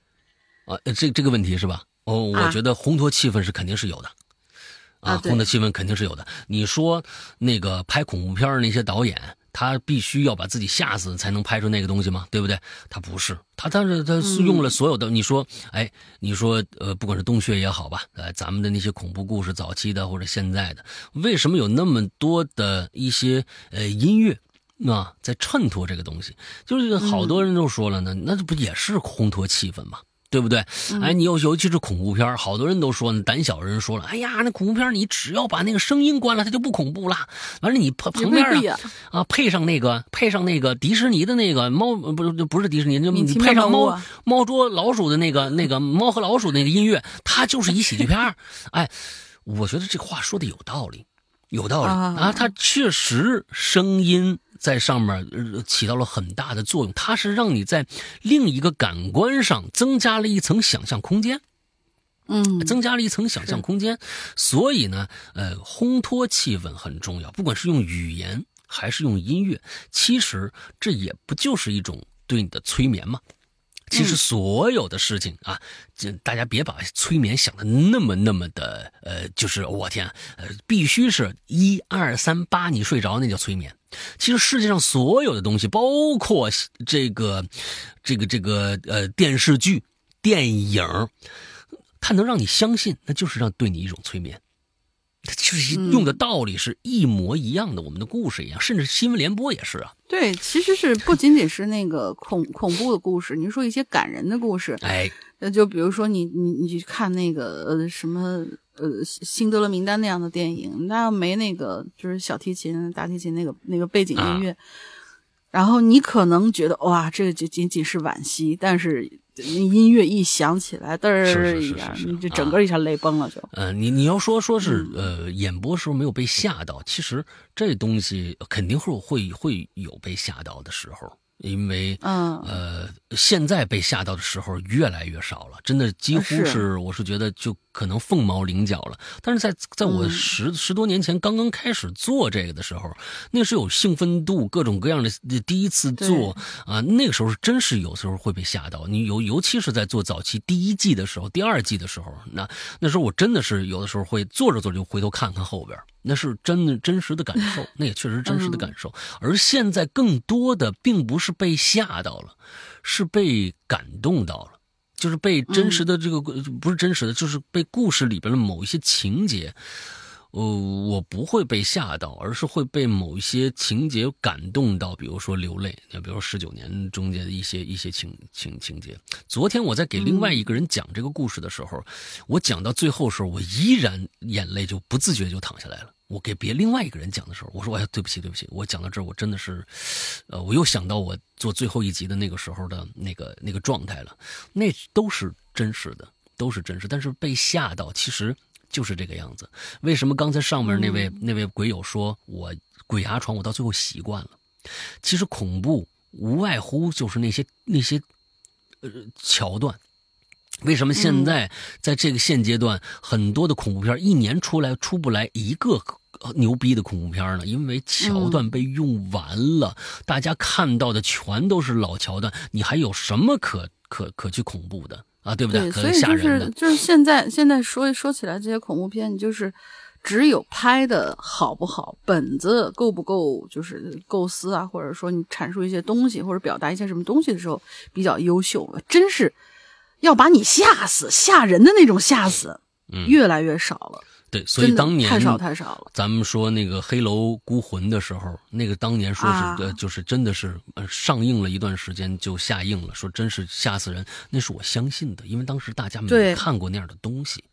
Speaker 1: 啊，这这个问题是吧？哦，我
Speaker 2: 啊
Speaker 1: 觉得烘托气氛是肯定是有的。
Speaker 2: 啊对
Speaker 1: 烘托气氛肯定是有的。你说那个拍恐怖片儿那些导演，他必须要把自己吓死才能拍出那个东西吗？对不对？他不是，他但是他是用了所有的。你说，哎，你说呃，不管是洞穴也好吧，呃，咱们的那些恐怖故事，早期的或者现在的，为什么有那么多的一些呃音乐？啊，在衬托这个东西，就是好多人都说了呢，那这不也是烘托气氛吗？对不对？哎，你尤尤其是恐怖片好多人都说呢，胆小人说了，哎呀，那恐怖片你只要把那个声音关了，它就不恐怖了。完了，你旁旁边啊啊，配上那个配上那个迪士尼的那个猫，呃不是不是迪士尼，就你配上猫猫捉老鼠的那个那个猫和老鼠的那个音乐，它就是一喜剧片儿。哎，我觉得这话说的有道理，有道理。
Speaker 2: 啊。
Speaker 1: 啊，它确实声音在上面呃起到了很大的作用，它是让你在另一个感官上增加了一层想象空间。
Speaker 2: 嗯，
Speaker 1: 增加了一层想象空间，所以呢，呃，烘托气氛很重要，不管是用语言还是用音乐，其实这也不就是一种对你的催眠吗？其实所有的事情啊，这大家别把催眠想的那么那么的，呃，就是我天，呃，必须是一二三八你睡着那叫催眠。其实世界上所有的东西，包括这个，这个这个呃电视剧、电影，它能让你相信，那就是让对你一种催眠。它就是用的道理是一模一样的，我们的故事一样，甚至新闻联播也是啊。
Speaker 2: 对，其实是不仅仅是那个恐恐怖的故事，你说一些感人的故事，
Speaker 1: 哎，
Speaker 2: 那就比如说你你你去看那个呃什么呃辛德勒名单那样的电影，那要没那个就是小提琴、大提琴那个那个背景音乐，
Speaker 1: 啊。
Speaker 2: 然后你可能觉得哇，这个就仅仅是惋惜，但是那音乐一响起来，嘚儿一下，你就整个一下泪崩了就。
Speaker 1: 呃，你你要说说是呃演播时候没有被吓到，其实这东西肯定会会会有被吓到的时候，因为
Speaker 2: 嗯。
Speaker 1: 呃现在被吓到的时候越来越少了，真的几乎
Speaker 2: 是
Speaker 1: 是我是觉得就可能凤毛麟角了。但是在在我
Speaker 2: 嗯
Speaker 1: 十、十多年前刚刚开始做这个的时候，那是有兴奋度，各种各样的第一次做啊，那个时候是真是有时候会被吓到。你尤尤其是在做早期第一季的时候、第二季的时候，那那时候我真的是有的时候会做着做着就回头看看后边，那是真的真实的感受，那也确实是真实的感受。而现在更多的并不是被吓到了，是被感动到了。就是被真实的这个、不是真实的，就是被故事里边的某一些情节，呃，我不会被吓到，而是会被某一些情节感动到，比如说流泪，你比如十九年中间的一些一些情情情节。昨天我在给另外一个人讲这个故事的时候，我讲到最后的时候，我依然眼泪就不自觉就淌下来了。我给别另外一个人讲的时候，我说：“哎呀，对不起，对不起，我讲到这儿，我真的是，呃，我又想到我做最后一集的那个时候的那个那个状态了，那都是真实的，都是真实，但是被吓到，其实就是这个样子。为什么刚才上面那位、那位鬼友说我鬼压床，我到最后习惯了？其实恐怖无外乎就是那些那些呃桥段。”为什么现在在这个现阶段，很多的恐怖片一年出来出不来一个牛逼的恐怖片呢？因为桥段被用完了，大家看到的全都是老桥段，你还有什么可可可去恐怖的啊？对不
Speaker 2: 对，
Speaker 1: 可
Speaker 2: 所以就是就是现在现在说说起来这些恐怖片，你就是只有拍的好不好，本子够不够，就是构思啊，或者说你阐述一些东西或者表达一些什么东西的时候比较优秀了。真是要把你吓死、吓人的那种吓死，
Speaker 1: 嗯
Speaker 2: 越来越少了。
Speaker 1: 对，所以当年
Speaker 2: 太少太少了。
Speaker 1: 咱们说那个《黑楼孤魂》的时候，那个当年说是、
Speaker 2: 啊
Speaker 1: 呃，就是真的是呃上映了一段时间就下映了，说真是吓死人，那是我相信的，因为当时大家没看过那样的东西，《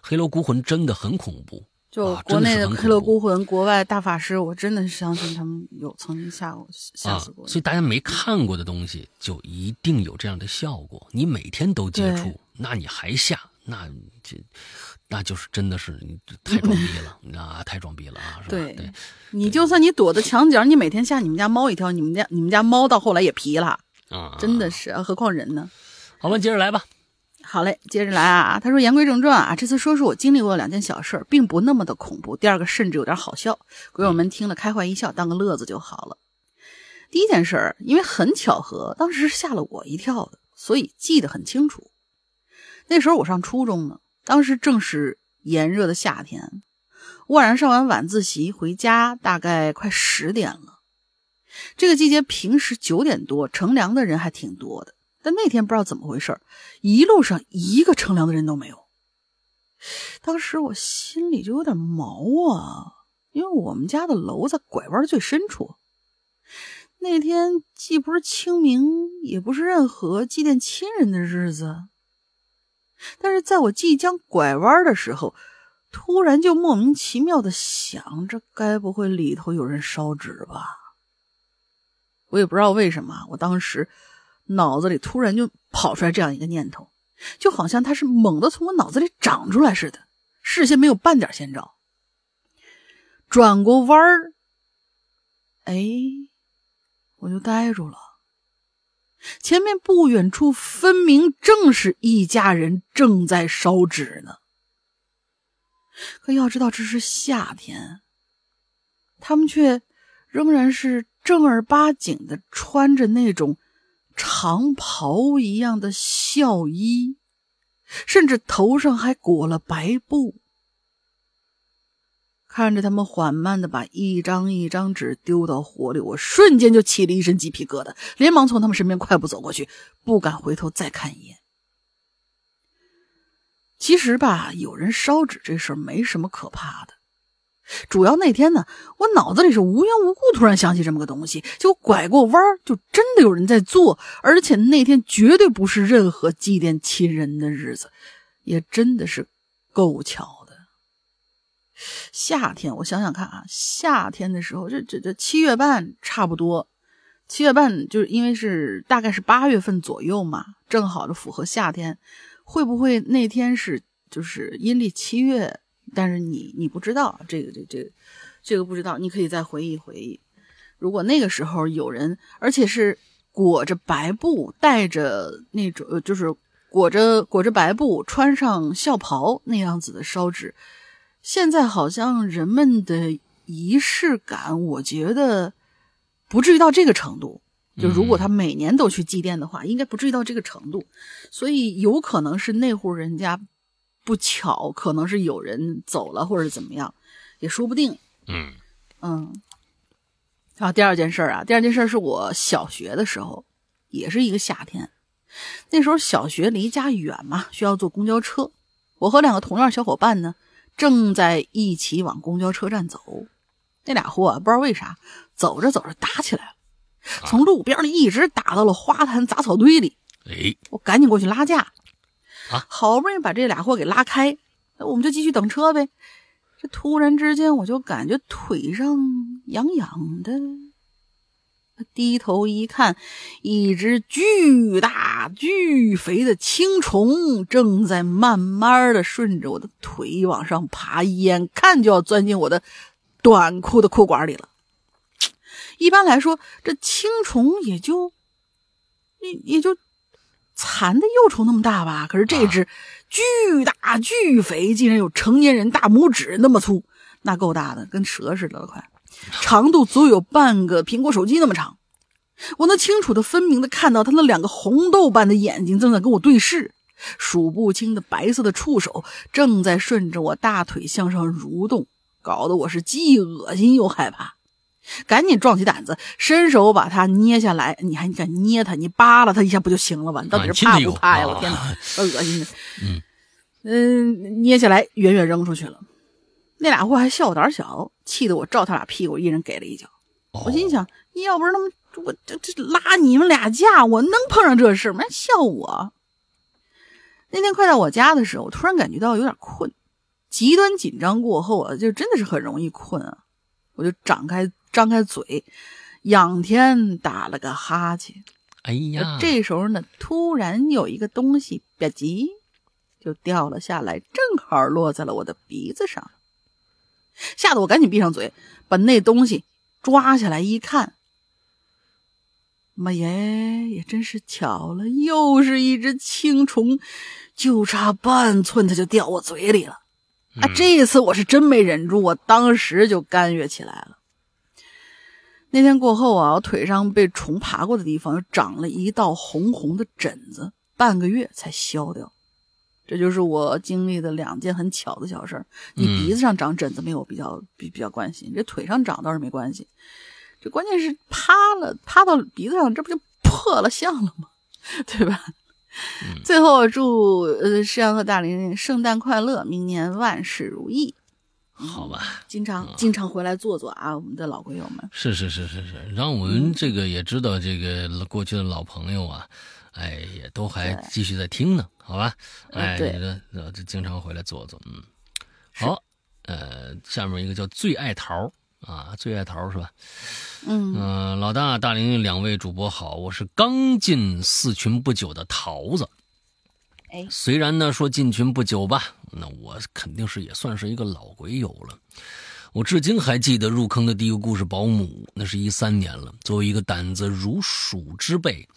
Speaker 1: 黑楼孤魂》真的很恐怖。
Speaker 2: 就国内的《黑楼孤魂》，国外大法师，我真的是相信他们有曾经吓过、吓
Speaker 1: 啊
Speaker 2: 死过，
Speaker 1: 所以大家没看过的东西，就一定有这样的效果。你每天都接触，那你还吓，那这那就是真的是你太装逼了那，太装逼了啊，是吧？
Speaker 2: 对
Speaker 1: 对
Speaker 2: 你就算你躲在墙角，你每天吓你们家猫一跳，你们家你们家猫到后来也皮了，
Speaker 1: 啊，
Speaker 2: 真的是，何况人呢？
Speaker 1: 好了，接着来吧。
Speaker 2: 好嘞，接着来啊。他说：“言归正传啊，这次说说我经历过两件小事儿，并不那么的恐怖。第二个甚至有点好笑，鬼友们听了开怀一笑，当个乐子就好了。第一件事儿，因为很巧合，当时是吓了我一跳的，所以记得很清楚。那时候我上初中呢，当时正是炎热的夏天，我晚上上完晚自习回家，大概快十点了。这个季节平时九点多乘凉的人还挺多的。”但那天不知道怎么回事一路上一个乘凉的人都没有。当时我心里就有点毛啊，因为我们家的楼在拐弯最深处。那天既不是清明，也不是任何祭奠亲人的日子，但是在我即将拐弯的时候，突然就莫名其妙的想这，该不会里头有人烧纸吧？我也不知道为什么，我当时。脑子里突然就跑出来这样一个念头，就好像它是猛地从我脑子里长出来似的，事先没有半点先兆。转过弯儿，哎，我就呆住了。前面不远处分明正是一家人正在烧纸呢。可要知道这是夏天，他们却仍然是正儿八经的穿着那种。长袍一样的孝衣，甚至头上还裹了白布。看着他们缓慢的把一张一张纸丢到火里，我瞬间就起了一身鸡皮疙瘩，连忙从他们身边快步走过去，不敢回头再看一眼。其实吧，有人烧纸这事儿没什么可怕的。主要那天呢，我脑子里是无缘无故突然想起这么个东西，就拐过弯儿，就真的有人在做，而且那天绝对不是任何祭奠亲人的日子，也真的是够巧。夏天，我想想看啊，夏天的时候，这这这七月半差不多，七月半就是因为是大概是八月份左右嘛，正好就符合夏天，会不会那天是就是阴历七月？但是你你不知道这个这这、这个不知道，你可以再回忆回忆。如果那个时候有人，而且是裹着白布，带着那种就是裹着裹着白布，穿上孝袍那样子的烧纸，现在好像人们的仪式感，我觉得不至于到这个程度。就如果他每年都去祭奠的话，应该不至于到这个程度。所以有可能是那户人家。不巧，可能是有人走了，或者怎么样，也说不定。
Speaker 1: 嗯
Speaker 2: 嗯。啊，第二件事啊，第二件事是我小学的时候，也是一个夏天。那时候小学离家远嘛，需要坐公交车。我和两个同样小伙伴呢，正在一起往公交车站走。那俩货啊，不知道为啥，走着走着打起来了，从路边里一直打到了花坛杂草堆里。
Speaker 1: 哎，
Speaker 2: 我赶紧过去拉架。
Speaker 1: 啊，
Speaker 2: 好不容易把这俩货给拉开，那我们就继续等车呗。这突然之间，我就感觉腿上痒痒的。低头一看，一只巨大巨肥的青虫正在慢慢的顺着我的腿往上爬，眼看就要钻进我的短裤的裤管里了。一般来说，这青虫也就也也就。蚕的幼虫那么大吧，可是这只巨大巨肥，竟然有成年人大拇指那么粗，那够大的，跟蛇似的了，快，长度足有半个苹果手机那么长。我能清楚的、分明的看到他那两个红豆般的眼睛正在跟我对视，数不清的白色的触手正在顺着我大腿向上蠕动，搞得我是既恶心又害怕。赶紧壮起胆子，伸手把它捏下来。你还敢捏它？你扒拉它一下不就行了吗？你到底是怕不怕呀？我天哪，恶心的。
Speaker 1: 嗯
Speaker 2: 嗯，捏下来远远扔出去了。那俩货还笑我胆小，气得我照他俩屁股一人给了一脚。我心想，要不是他们我这这拉你们俩架，我能碰上这事吗？笑我。那天快到我家的时候，我突然感觉到有点困，极端紧张过后啊，就真的是很容易困啊。我就张开张开嘴，仰天打了个哈欠。
Speaker 1: 哎呀，
Speaker 2: 这时候呢，突然有一个东西吧唧就掉了下来，正好落在了我的鼻子上，吓得我赶紧闭上嘴，把那东西抓下来一看。妈耶，也真是巧了，又是一只青虫，就差半寸，它就掉我嘴里了。啊，这一次我是真没忍住，我当时就干哕起来了。那天过后啊，我腿上被虫爬过的地方长了一道红红的疹子，半个月才消掉。这就是我经历的两件很巧的小事儿。你鼻子上长疹子没有比较比比较关心，这腿上长倒是没关系。这关键是趴了，趴到鼻子上，这不就破了相了吗？对吧？最后祝呃诗阳和大林圣诞快乐，明年万事如意。
Speaker 1: 好吧，
Speaker 2: 经常经常回来坐坐啊，我们的老鬼友们。
Speaker 1: 是是是是是，让我们这个也知道这个过去的老朋友啊，哎，也都还继续在听呢，好吧？哎，
Speaker 2: 对，
Speaker 1: 这经常回来坐坐，嗯，好，呃，下面一个叫最爱桃。啊，最爱桃是吧？
Speaker 2: 嗯
Speaker 1: 老大、大林两位主播好，我是刚进四群不久的桃子。
Speaker 2: 哎，
Speaker 1: 虽然呢说进群不久吧，那我肯定是也算是一个老鬼友了。我至今还记得入坑的第一个故事《保姆》，那是一三年了。作为一个胆子如鼠之辈，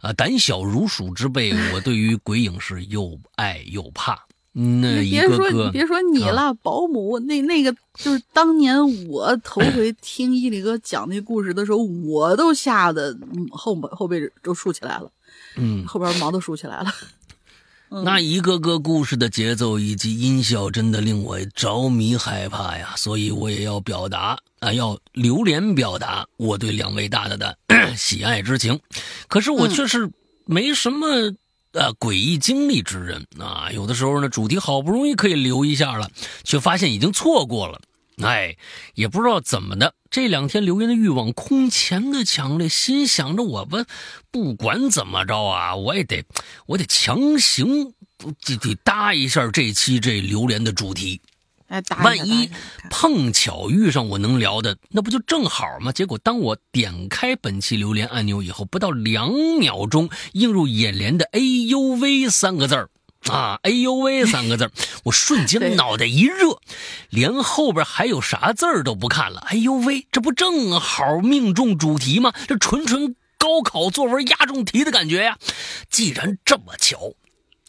Speaker 1: 啊，胆小如鼠之辈，我对于鬼影是又爱又怕。那
Speaker 2: 别说你别说你了，保姆那那个就是当年我头回 听伊里哥讲那故事的时候，我都吓得后后背都竖起来了，
Speaker 1: 嗯，
Speaker 2: 后边毛都竖起来了。
Speaker 1: 那一个个故事的节奏以及音效，真的令我着迷害怕呀！所以我也要表达啊，要留连表达我对两位大大的 喜爱之情。可是我却是没什么。呃，诡异经历之人啊，有的时候呢，主题好不容易可以留一下了，却发现已经错过了。哎，也不知道怎么的，这两天留言的欲望空前的强烈，心想着我们不管怎么着啊，我也得，我得强行得得搭一下这期这榴莲的主题。万一碰巧遇上我能聊的，那不就正好吗？结果当我点开本期榴莲按钮以后，不到两秒钟，映入眼帘的“哎呦喂”三个字儿啊，“哎呦喂”三个字儿，我瞬间脑袋一热，连后边还有啥字儿都不看了。“哎呦喂”，这不正好命中主题吗？这纯纯高考作文押中题的感觉呀！既然这么巧。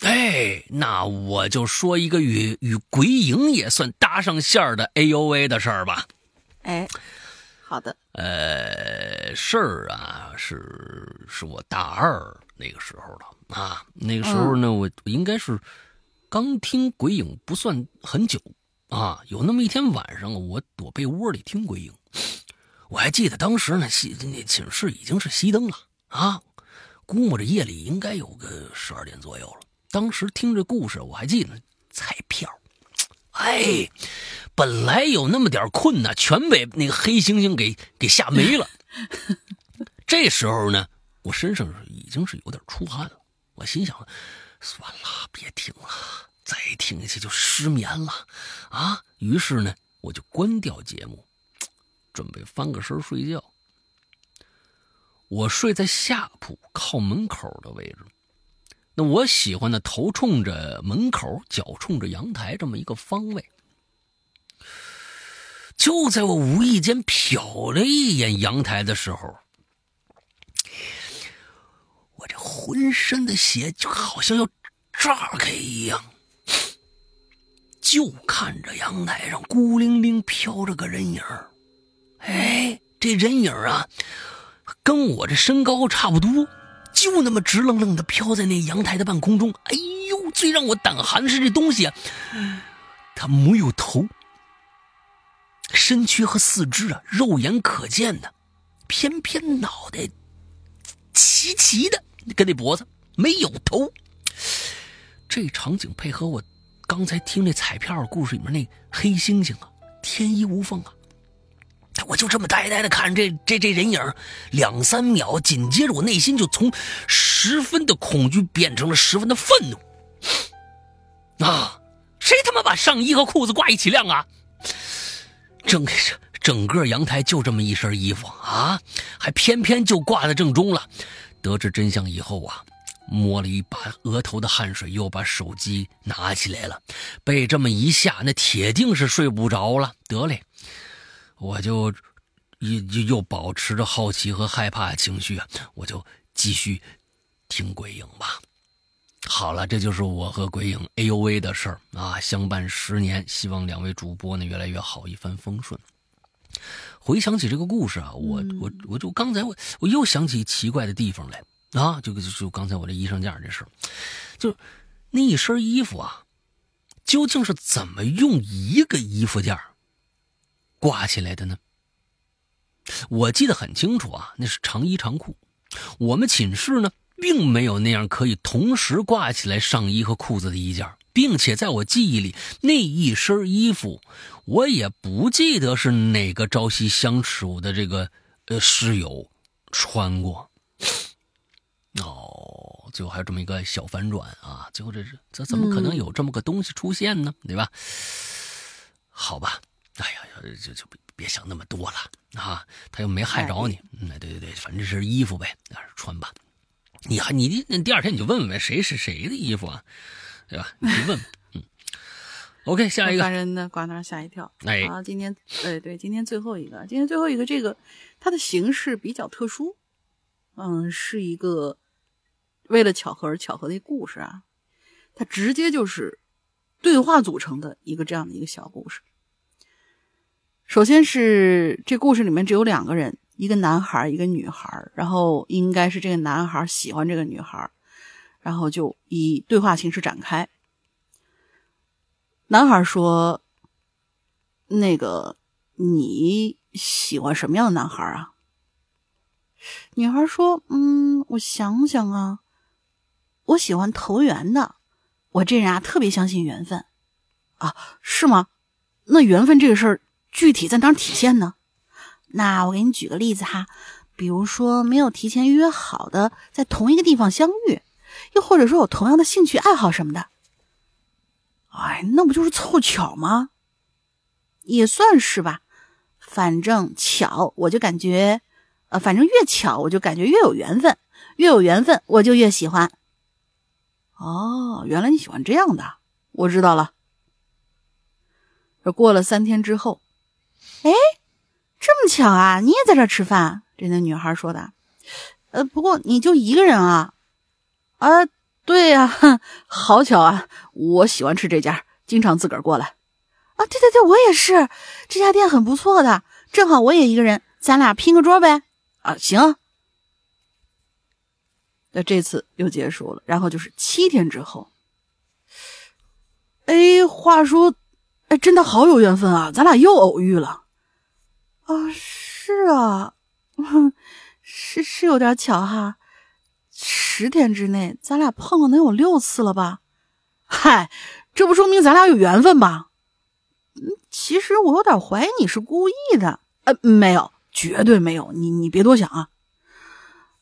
Speaker 1: 哎，那我就说一个与与鬼影也算搭上线儿的 A U V 的事儿吧。
Speaker 2: 哎，好的。
Speaker 1: 呃，事儿啊，是是我大二那个时候了啊。那个时候呢，我应该是刚听鬼影，不算很久啊。有那么一天晚上，我躲被窝里听鬼影。我还记得当时呢，熄那寝室已经是熄灯了啊，估摸着夜里应该有个十二点左右了。当时听这故事，我还记得彩票，哎，本来有那么点困难，全被那个黑猩猩给给吓没了。这时候呢，我身上已经是有点出汗了。我心想，算了，别听了，再听下去就失眠了啊。于是呢，我就关掉节目，准备翻个身睡觉。我睡在下铺靠门口的位置。那我喜欢的头冲着门口，脚冲着阳台这么一个方位。就在我无意间瞟了一眼阳台的时候，我这浑身的血就好像要炸开一样。就看着阳台上孤零零飘着个人影哎，这人影啊，跟我这身高差不多。就那么直愣愣的飘在那阳台的半空中。哎呦，最让我胆寒的是这东西啊，它没有头，身躯和四肢啊肉眼可见的，偏偏脑袋齐齐的跟那脖子没有头。这场景配合我刚才听那彩票故事里面那黑猩猩啊，天衣无缝啊。我就这么呆呆的看着这这这人影两三秒，紧接着我内心就从十分的恐惧变成了十分的愤怒。啊，谁他妈把上衣和裤子挂一起晾啊？整整个阳台就这么一身衣服啊，还偏偏就挂在正中了。得知真相以后啊，摸了一把额头的汗水，又把手机拿起来了。被这么一下，那铁定是睡不着了。得嘞。我就又又又保持着好奇和害怕情绪啊，我就继续听鬼影吧。好了，这就是我和鬼影 A U V 的事儿啊，相伴十年，希望两位主播呢越来越好，一帆风顺。回想起这个故事啊，我我我就刚才我我又想起奇怪的地方来啊，就就刚才我这衣裳架这事儿，就那一身衣服啊，究竟是怎么用一个衣服架？挂起来的呢？我记得很清楚啊，那是长衣长裤。我们寝室呢，并没有那样可以同时挂起来上衣和裤子的衣架，并且在我记忆里，那一身衣服，我也不记得是哪个朝夕相处的这个呃室友穿过。哦，最后还有这么一个小反转啊！最后这是这怎么可能有这么个东西出现呢？对吧？好吧。哎呀，就就别别想那么多了啊！他又没害着你，嗯，对对对，反正是衣服呗，穿吧。你还你那第二天你就问问谁是谁的衣服啊，对吧？你问，嗯。OK，下一个。
Speaker 2: 把人的瓜那吓一跳。
Speaker 1: 哎，
Speaker 2: 啊，今天，哎对，今天最后一个，今天最后一个，这个它的形式比较特殊，嗯，是一个为了巧合而巧合的故事啊。它直接就是对话组成的一个这样的一个小故事。首先是这故事里面只有两个人，一个男孩，一个女孩。然后应该是这个男孩喜欢这个女孩，然后就以对话形式展开。男孩说：“那个你喜欢什么样的男孩啊？”女孩说：“嗯，我想想啊，我喜欢投缘的。我这人啊，特别相信缘分啊，是吗？那缘分这个事儿。”具体在哪体现呢？那我给你举个例子哈，比如说没有提前约好的在同一个地方相遇，又或者说有同样的兴趣爱好什么的，哎，那不就是凑巧吗？也算是吧，反正巧，我就感觉，呃，反正越巧我就感觉越有缘分，越有缘分我就越喜欢。哦，原来你喜欢这样的，我知道了。这过了三天之后。哎，这么巧啊！你也在这吃饭？这那女孩说的。呃，不过你就一个人啊？啊，对呀，好巧啊！我喜欢吃这家，经常自个儿过来。啊，对对对，我也是，这家店很不错的。正好我也一个人，咱俩拼个桌呗。啊，行。那这次又结束了，然后就是七天之后。哎，话说，哎，真的好有缘分啊！咱俩又偶遇了。啊，是啊，是是有点巧哈。十天之内，咱俩碰了能有六次了吧？嗨，这不说明咱俩有缘分吧？嗯，其实我有点怀疑你是故意的。呃，没有，绝对没有。你你别多想啊。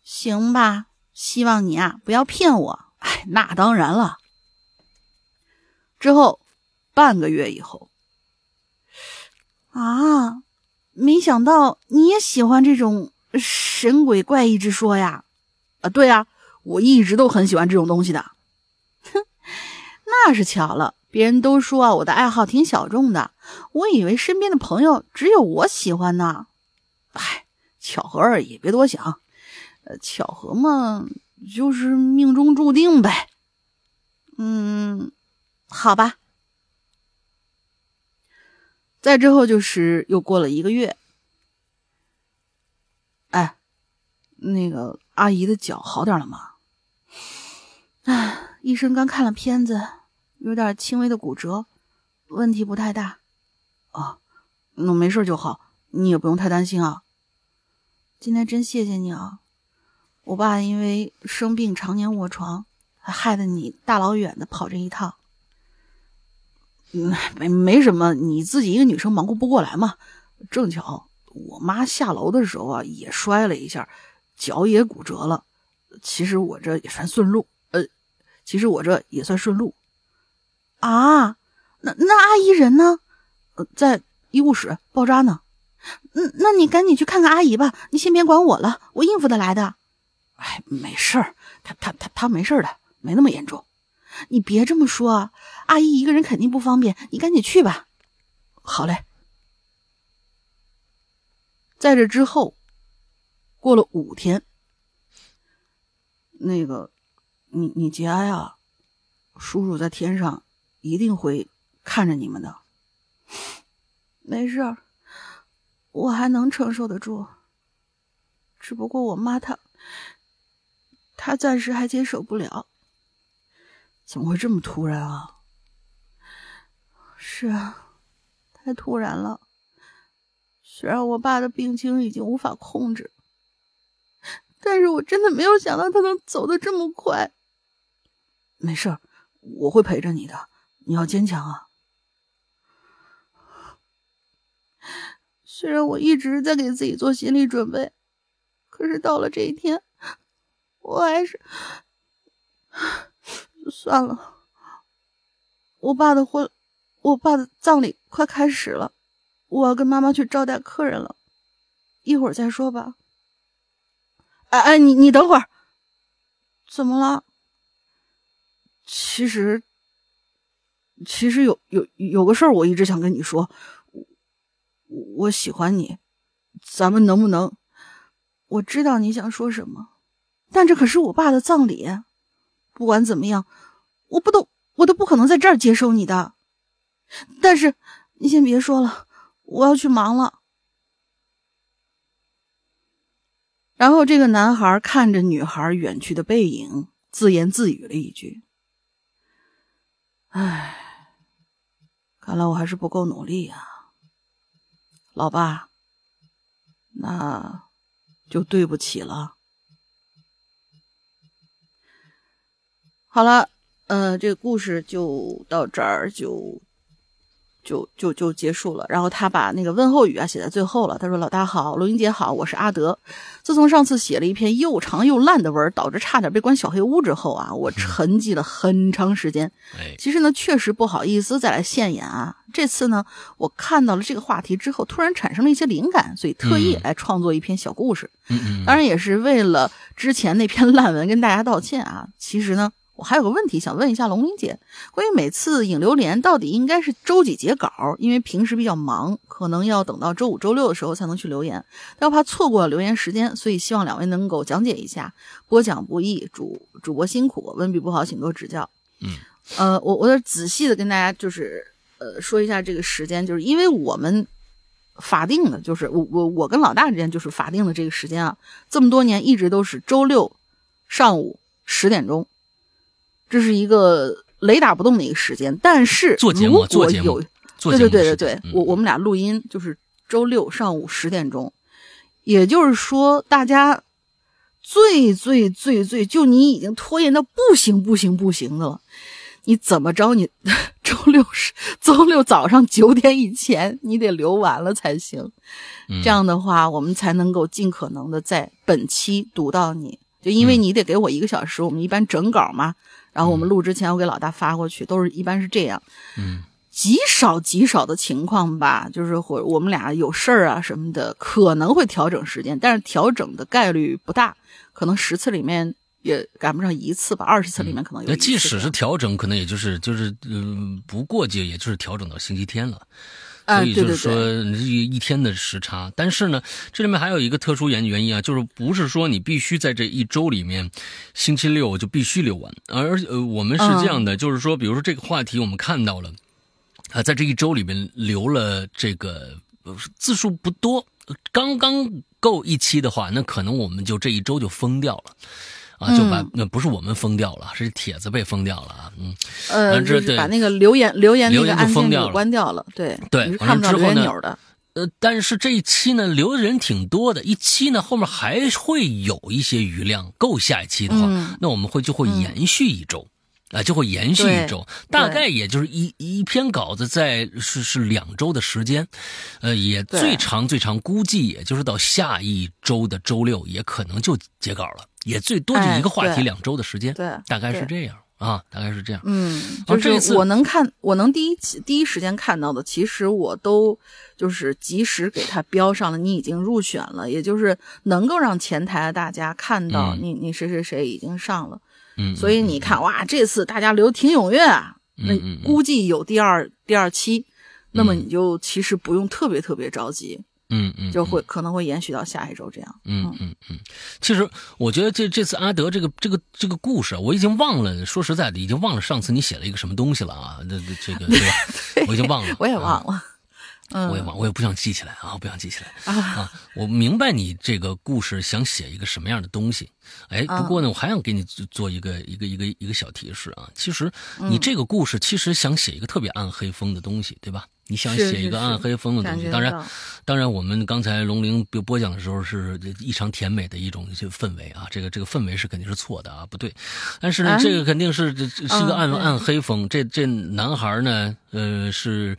Speaker 2: 行吧，希望你啊不要骗我。哎，那当然了。之后半个月以后，啊。没想到你也喜欢这种神鬼怪异之说呀？啊，对呀，我一直都很喜欢这种东西的。哼，那是巧了，别人都说啊，我的爱好挺小众的，我以为身边的朋友只有我喜欢呢。哎，巧合而已，别多想。呃，巧合嘛，就是命中注定呗。嗯，好吧。再之后就是又过了一个月，哎，
Speaker 3: 那个阿姨的脚好点了吗？唉，医生刚看了片子，有点轻微的骨折，问题不太大。
Speaker 2: 啊，那没事就好，你也不用太担心啊。
Speaker 3: 今天真谢谢你啊！我爸因为生病常年卧床，还害得你大老远的跑这一趟。
Speaker 2: 嗯，没没什么，你自己一个女生忙活不过来嘛。正巧我妈下楼的时候啊，也摔了一下，脚也骨折了。其实我这也算顺路。呃其实我这也算顺路，
Speaker 3: 啊，那那阿姨人呢？
Speaker 2: 呃在医务室包扎呢。
Speaker 3: 嗯，那你赶紧去看看阿姨吧，你先别管我了，我应付得来的。
Speaker 2: 哎，没事儿，她她她她没事的，没那么严重。
Speaker 3: 你别这么说，阿姨一个人肯定不方便，你赶紧去吧。
Speaker 2: 好嘞。在这之后，过了五天，那个。你你节哀啊，叔叔在天上一定会看着你们的。
Speaker 3: 没事儿，我还能承受得住。只不过我妈她，她暂时还接受不了。
Speaker 2: 怎么会这么突然啊？
Speaker 3: 是啊，太突然了。虽然我爸的病情已经无法控制，但是我真的没有想到他能走得这么快。
Speaker 2: 没事，我会陪着你的。你要坚强啊！
Speaker 3: 虽然我一直在给自己做心理准备，可是到了这一天，我还是算了。我爸的婚，我爸的葬礼快开始了，我要跟妈妈去招待客人了，一会儿再说吧。
Speaker 2: 哎哎，你你等会儿，
Speaker 3: 怎么了？
Speaker 2: 其实，其实有有有个事儿，我一直想跟你说，我我喜欢你，咱们能不能？
Speaker 3: 我知道你想说什么，但这可是我爸的葬礼，不管怎么样，我不都我都不可能在这儿接受你的。但是你先别说了，我要去忙了。
Speaker 2: 然后这个男孩看着女孩远去的背影，自言自语了一句。唉，看来我还是不够努力啊，老爸，那就对不起了。好了，呃，这个故事就到这儿就。就就就结束了，然后他把那个问候语啊写在最后了。他说：“老大好，录音姐好，我是阿德。自从上次写了一篇又长又烂的文，导致差点被关小黑屋之后啊，我 沉寂了很长时间。其实呢，确实不好意思再来现眼啊。这次呢，我看到了这个话题之后，突然产生了一些灵感，所以特意来创作一篇小故事。当然也是为了之前那篇烂文跟大家道歉啊。其实呢。”我还有个问题想问一下龙玲姐，关于每次引流连到底应该是周几截稿？因为平时比较忙，可能要等到周五、周六的时候才能去留言，但怕错过了留言时间，所以希望两位能够讲解一下。播讲不易，主主播辛苦，文笔不好，请多指教。
Speaker 1: 嗯，
Speaker 2: 呃，我我得仔细的跟大家就是呃说一下这个时间，就是因为我们法定的，就是我我我跟老大之间就是法定的这个时间啊，这么多年一直都是周六上午十点钟。这是一个雷打不动的一个时间，但是
Speaker 1: 做节目做节目，
Speaker 2: 对对对对对，我我们俩录音就是周六上午十点钟，也就是说，大家最最最最就你已经拖延到不行不行不行的了，你怎么着你 周六是周六早上九点以前你得留完了才行，这样的话我们才能够尽可能的在本期读到你，就因为你得给我一个小时，我们一般整稿嘛。然后我们录之前，我给老大发过去，都是一般是这样，
Speaker 1: 嗯，
Speaker 2: 极少极少的情况吧，就是或我们俩有事儿啊什么的，可能会调整时间，但是调整的概率不大，可能十次里面也赶不上一次吧，二十次里面可能有。
Speaker 1: 那即使是调整，可能也就是就是嗯，不过节，也就是调整到星期天了。所以就是说，一一天的时差，但是呢，这里面还有一个特殊原原因啊，就是不是说你必须在这一周里面，星期六就必须留完，而呃，我们是这样的，就是说，比如说这个话题我们看到了，啊，在这一周里面留了这个字数不多刚刚够一期的话，那可能我们就这一周就封掉了。啊，就把那不是我们封掉了，是帖子被封掉了啊，嗯，
Speaker 2: 呃，就是把那个留言留言那个按键
Speaker 1: 给
Speaker 2: 关掉了，对
Speaker 1: 对，
Speaker 2: 你是看不到留言钮的。
Speaker 1: 呃，但是这一期呢，留的人挺多的，一期呢后面还会有一些余量，够下一期的话，那我们会就会延续一周，啊，就会延续一周，大概也就是一一篇稿子在是是两周的时间，呃，也最长最长估计也就是到下一周的周六，也可能就截稿了。也最多就一个话题，两周的时间，
Speaker 2: 对，
Speaker 1: 大概是这样啊，大概是这样。
Speaker 2: 嗯，就是我能看，我能第一第一时间看到的，其实我都就是及时给他标上了，你已经入选了，也就是能够让前台的大家看到你，你谁谁谁已经上了。
Speaker 1: 嗯，
Speaker 2: 所以你看，哇，这次大家留挺踊跃啊，那估计有第二第二期，那么你就其实不用特别特别着急。
Speaker 1: 嗯嗯，
Speaker 2: 就会可能会延续到下一周这样。
Speaker 1: 嗯嗯嗯，其实我觉得这这次阿德这个这个这个故事，我已经忘了。说实在的，已经忘了上次你写了一个什么东西了啊？这这个对吧？我已经忘了，
Speaker 2: 我也忘了。
Speaker 1: 嗯，我也忘，我也不想记起来啊，不想记起来啊。我明白你这个故事想写一个什么样的东西。哎，不过呢，我还想给你做一个一个一个一个小提示啊。其实你这个故事其实想写一个特别暗黑风的东西，对吧？你想写一个暗黑风的东西，当然，当然，我们刚才龙玲播播讲的时候是异常甜美的一种些氛围啊，这个这个氛围是肯定是错的啊，不对。但是呢，这个肯定是这是一个暗暗黑风。这这男孩呢，呃，是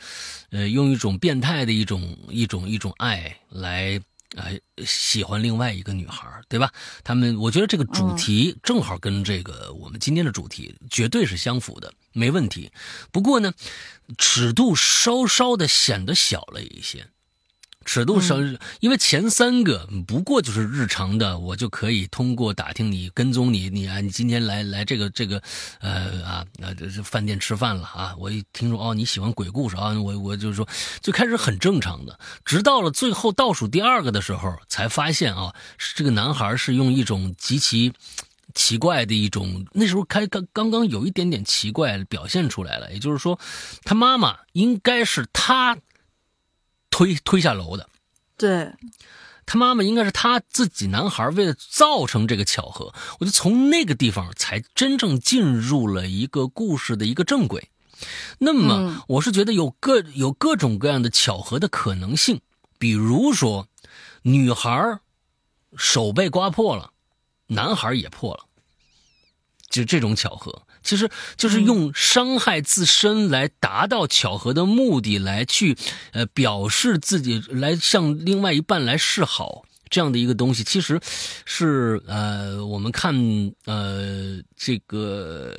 Speaker 1: 呃用一种变态的一种一种一种爱来。哎，喜欢另外一个女孩，对吧？他们，我觉得这个主题正好跟这个我们今天的主题绝对是相符的，没问题。不过呢，尺度稍稍的显得小了一些。尺度上，因为前三个不过就是日常的，我就可以通过打听你、跟踪你，你啊，你今天来来这个这个，呃啊，那这这饭店吃饭了啊，我一听说哦你喜欢鬼故事啊，我我就说，最开始很正常的，直到了最后倒数第二个的时候，才发现啊，这个男孩是用一种极其奇怪的一种，那时候开刚刚刚有一点点奇怪表现出来了，也就是说，他妈妈应该是他。推推下楼的，
Speaker 2: 对，
Speaker 1: 他妈妈应该是他自己男孩为了造成这个巧合，我就从那个地方才真正进入了一个故事的一个正轨。那么，我是觉得有各有各种各样的巧合的可能性，比如说，女孩手被刮破了，男孩也破了，就这种巧合。其实就是用伤害自身来达到巧合的目的，来去，呃，表示自己来向另外一半来示好这样的一个东西，其实是呃，我们看呃这个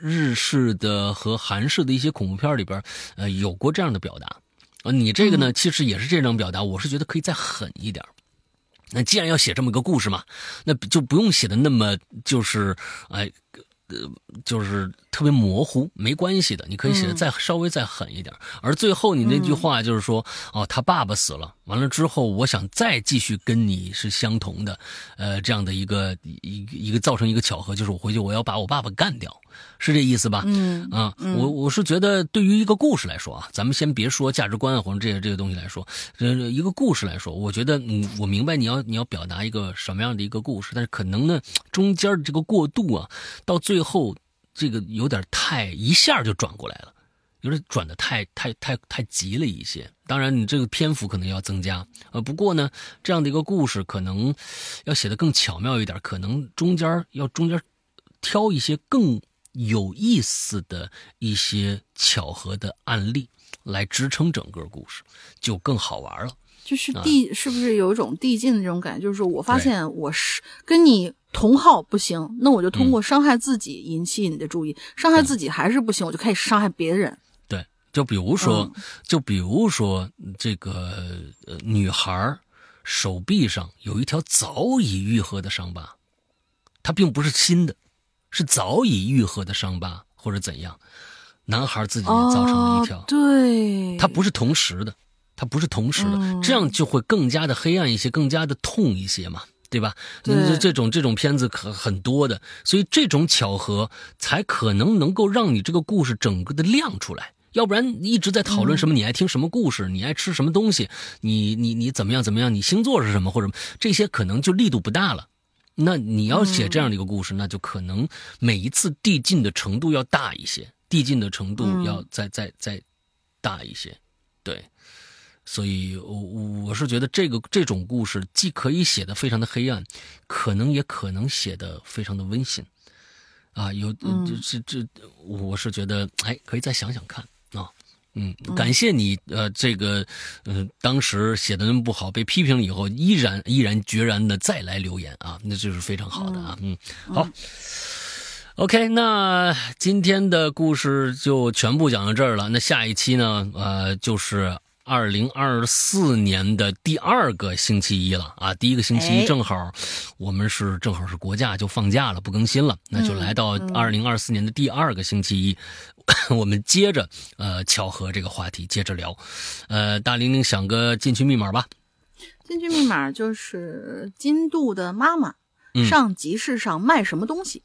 Speaker 1: 日式的和韩式的一些恐怖片里边，呃，有过这样的表达。啊，你这个呢，其实也是这种表达，我是觉得可以再狠一点。那既然要写这么一个故事嘛，那就不用写的那么就是哎。呃，就是特别模糊，没关系的，你可以写的再稍微再狠一点。而最后你那句话就是说，哦，他爸爸死了，完了之后，我想再继续跟你是相同的，呃，这样的一个一一个造成一个巧合，就是我回去我要把我爸爸干掉。是这意思吧？
Speaker 2: 嗯
Speaker 1: 啊，我我是觉得，对于一个故事来说啊，咱们先别说价值观啊，或者这些这些东西来说，这，一个故事来说，我觉得，嗯，我明白你要你要表达一个什么样的一个故事，但是可能呢，中间的这个过渡啊，到最后这个有点太一下就转过来了，有点转的太太太太急了一些。当然，你这个篇幅可能要增加，呃，不过呢，这样的一个故事可能要写的更巧妙一点，可能中间要中间挑一些更。有意思的一些巧合的案例来支撑整个故事，就更好玩了。
Speaker 2: 就是递，是不是有一种递进的这种感觉？就是我发现我是跟你同号不行，那我就通过伤害自己引起你的注意，伤害自己还是不行，我就开始伤害别人。
Speaker 1: 对，就比如说，就比如说这个呃女孩手臂上有一条早已愈合的伤疤，它并不是新的。是早已愈合的伤疤，或者怎样？男孩自己也造成了一条，
Speaker 2: 对，
Speaker 1: 它不是同时的，它不是同时的，这样就会更加的黑暗一些，更加的痛一些嘛，对吧？
Speaker 2: 对，
Speaker 1: 这种这种片子可很多的，所以这种巧合才可能能够让你这个故事整个的亮出来。要不然一直在讨论什么你爱听什么故事，你爱吃什么东西，你你你怎么样怎么样，你星座是什么或者这些可能就力度不大了。那你要写这样的一个故事，那就可能每一次递进的程度要大一些，递进的程度要再再再大一些，对。所以，我我是觉得这个这种故事既可以写的非常的黑暗，可能也可能写的非常的温馨，啊，有这这这，我是觉得哎，可以再想想看。啊，嗯，感谢你呃，这个嗯，当时写的那么不好，被批评了以后，依然毅然决然的再来留言啊，那就是非常好的啊，嗯，好，OK，那今天的故事就全部讲到这儿了，那下一期呢，呃，就是。二零二四年的第二个星期一了啊！第一个星期一正好，我们是正好是国假就放假了，不更新了，那就来到二零二四年的第二个星期一，我们接着呃巧合这个话题接着聊，呃，大玲玲想个进去密码吧。
Speaker 2: 进去密码就是金度的妈妈上集市上卖什么东西？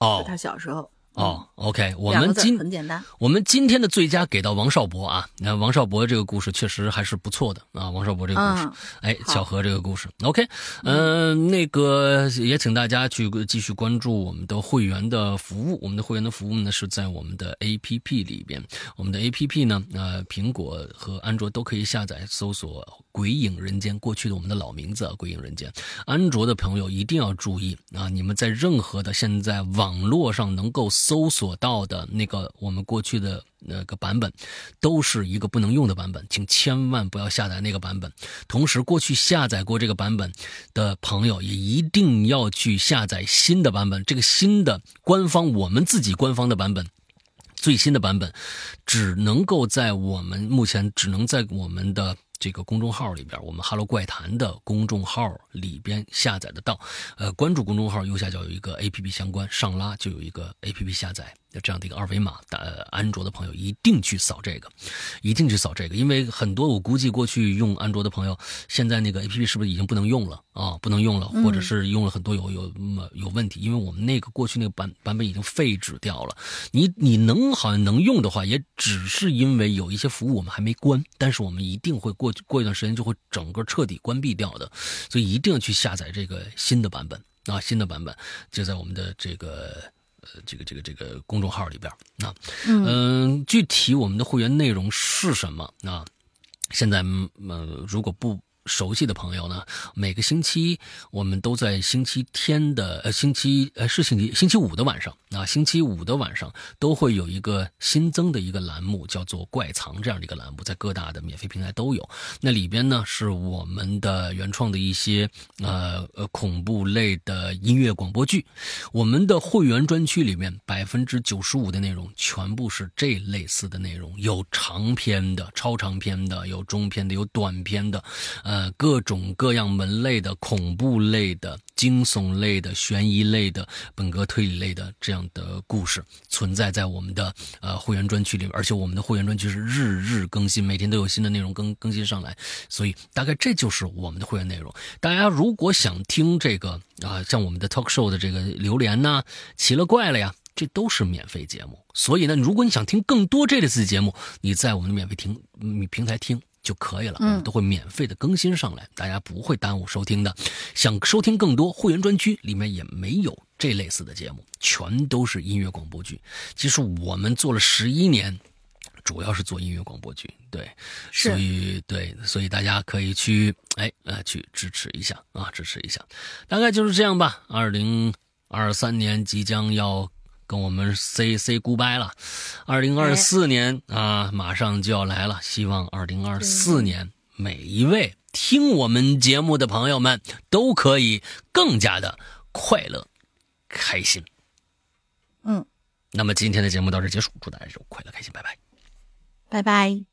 Speaker 1: 哦，
Speaker 2: 他小时候。
Speaker 1: 哦，OK，我们今
Speaker 2: 很简单，
Speaker 1: 我们今天的最佳给到王少博啊，那王少博这个故事确实还是不错的啊，王少博这个故事，哎，巧合这个故事，OK，嗯，那个也请大家去继续关注我们的会员的服务，我们的会员的服务呢是在我们的 APP 里边，我们的 APP 呢，呃，苹果和安卓都可以下载，搜索《鬼影人间》，过去的我们的老名字啊《鬼影人间》，安卓的朋友一定要注意啊，你们在任何的现在网络上能够。搜索到的那个我们过去的那个版本，都是一个不能用的版本，请千万不要下载那个版本。同时，过去下载过这个版本的朋友也一定要去下载新的版本。这个新的官方，我们自己官方的版本，最新的版本，只能够在我们目前只能在我们的。这个公众号里边，我们 “Hello 怪谈”的公众号里边下载得到。呃，关注公众号右下角有一个 APP 相关，上拉就有一个 APP 下载。这样的一个二维码，呃，安卓的朋友一定去扫这个，一定去扫这个，因为很多我估计过去用安卓的朋友，现在那个 A P P 是不是已经不能用了啊？不能用了，或者是用了很多有有有问题？因为我们那个过去那个版版本已经废止掉了。你你能好像能用的话，也只是因为有一些服务我们还没关，但是我们一定会过过一段时间就会整个彻底关闭掉的，所以一定要去下载这个新的版本啊，新的版本就在我们的这个。呃，这个这个这个公众号里边啊，嗯，具体我们的会员内容是什么啊？现在呃，如果不。熟悉的朋友呢，每个星期我们都在星期天的呃星期呃是星期星期五的晚上啊，星期五的晚上都会有一个新增的一个栏目，叫做“怪藏”这样的一个栏目，在各大的免费平台都有。那里边呢是我们的原创的一些呃呃恐怖类的音乐广播剧。我们的会员专区里面百分之九十五的内容全部是这类似的内容，有长篇的、超长篇的，有中篇的，有短篇的。呃各种各样门类的恐怖类的、惊悚类的、悬疑类的、本格推理类的这样的故事存在在我们的呃会员专区里边，而且我们的会员专区是日日更新，每天都有新的内容更更新上来，所以大概这就是我们的会员内容。大家如果想听这个啊，像我们的 talk show 的这个榴莲呐、奇了怪了呀，这都是免费节目。所以呢，如果你想听更多这类似节目，你在我们的免费听平台听。就可以了，嗯都会免费的更新上来，大家不会耽误收听的。想收听更多会员专区里面也没有这类似的节目，全都是音乐广播剧。其实我们做了十一年，主要是做音乐广播剧，对，所以对，所以大家可以去哎呃去支持一下啊，支持一下，大概就是这样吧。二零二三年即将要。跟我们 say say goodbye 了，二零二四年啊，马上就要来了。希望二零二四年每一位听我们节目的朋友们都可以更加的快乐、开心。
Speaker 2: 嗯，
Speaker 1: 那么今天的节目到这结束，祝大家快乐开心，拜拜，
Speaker 2: 拜拜。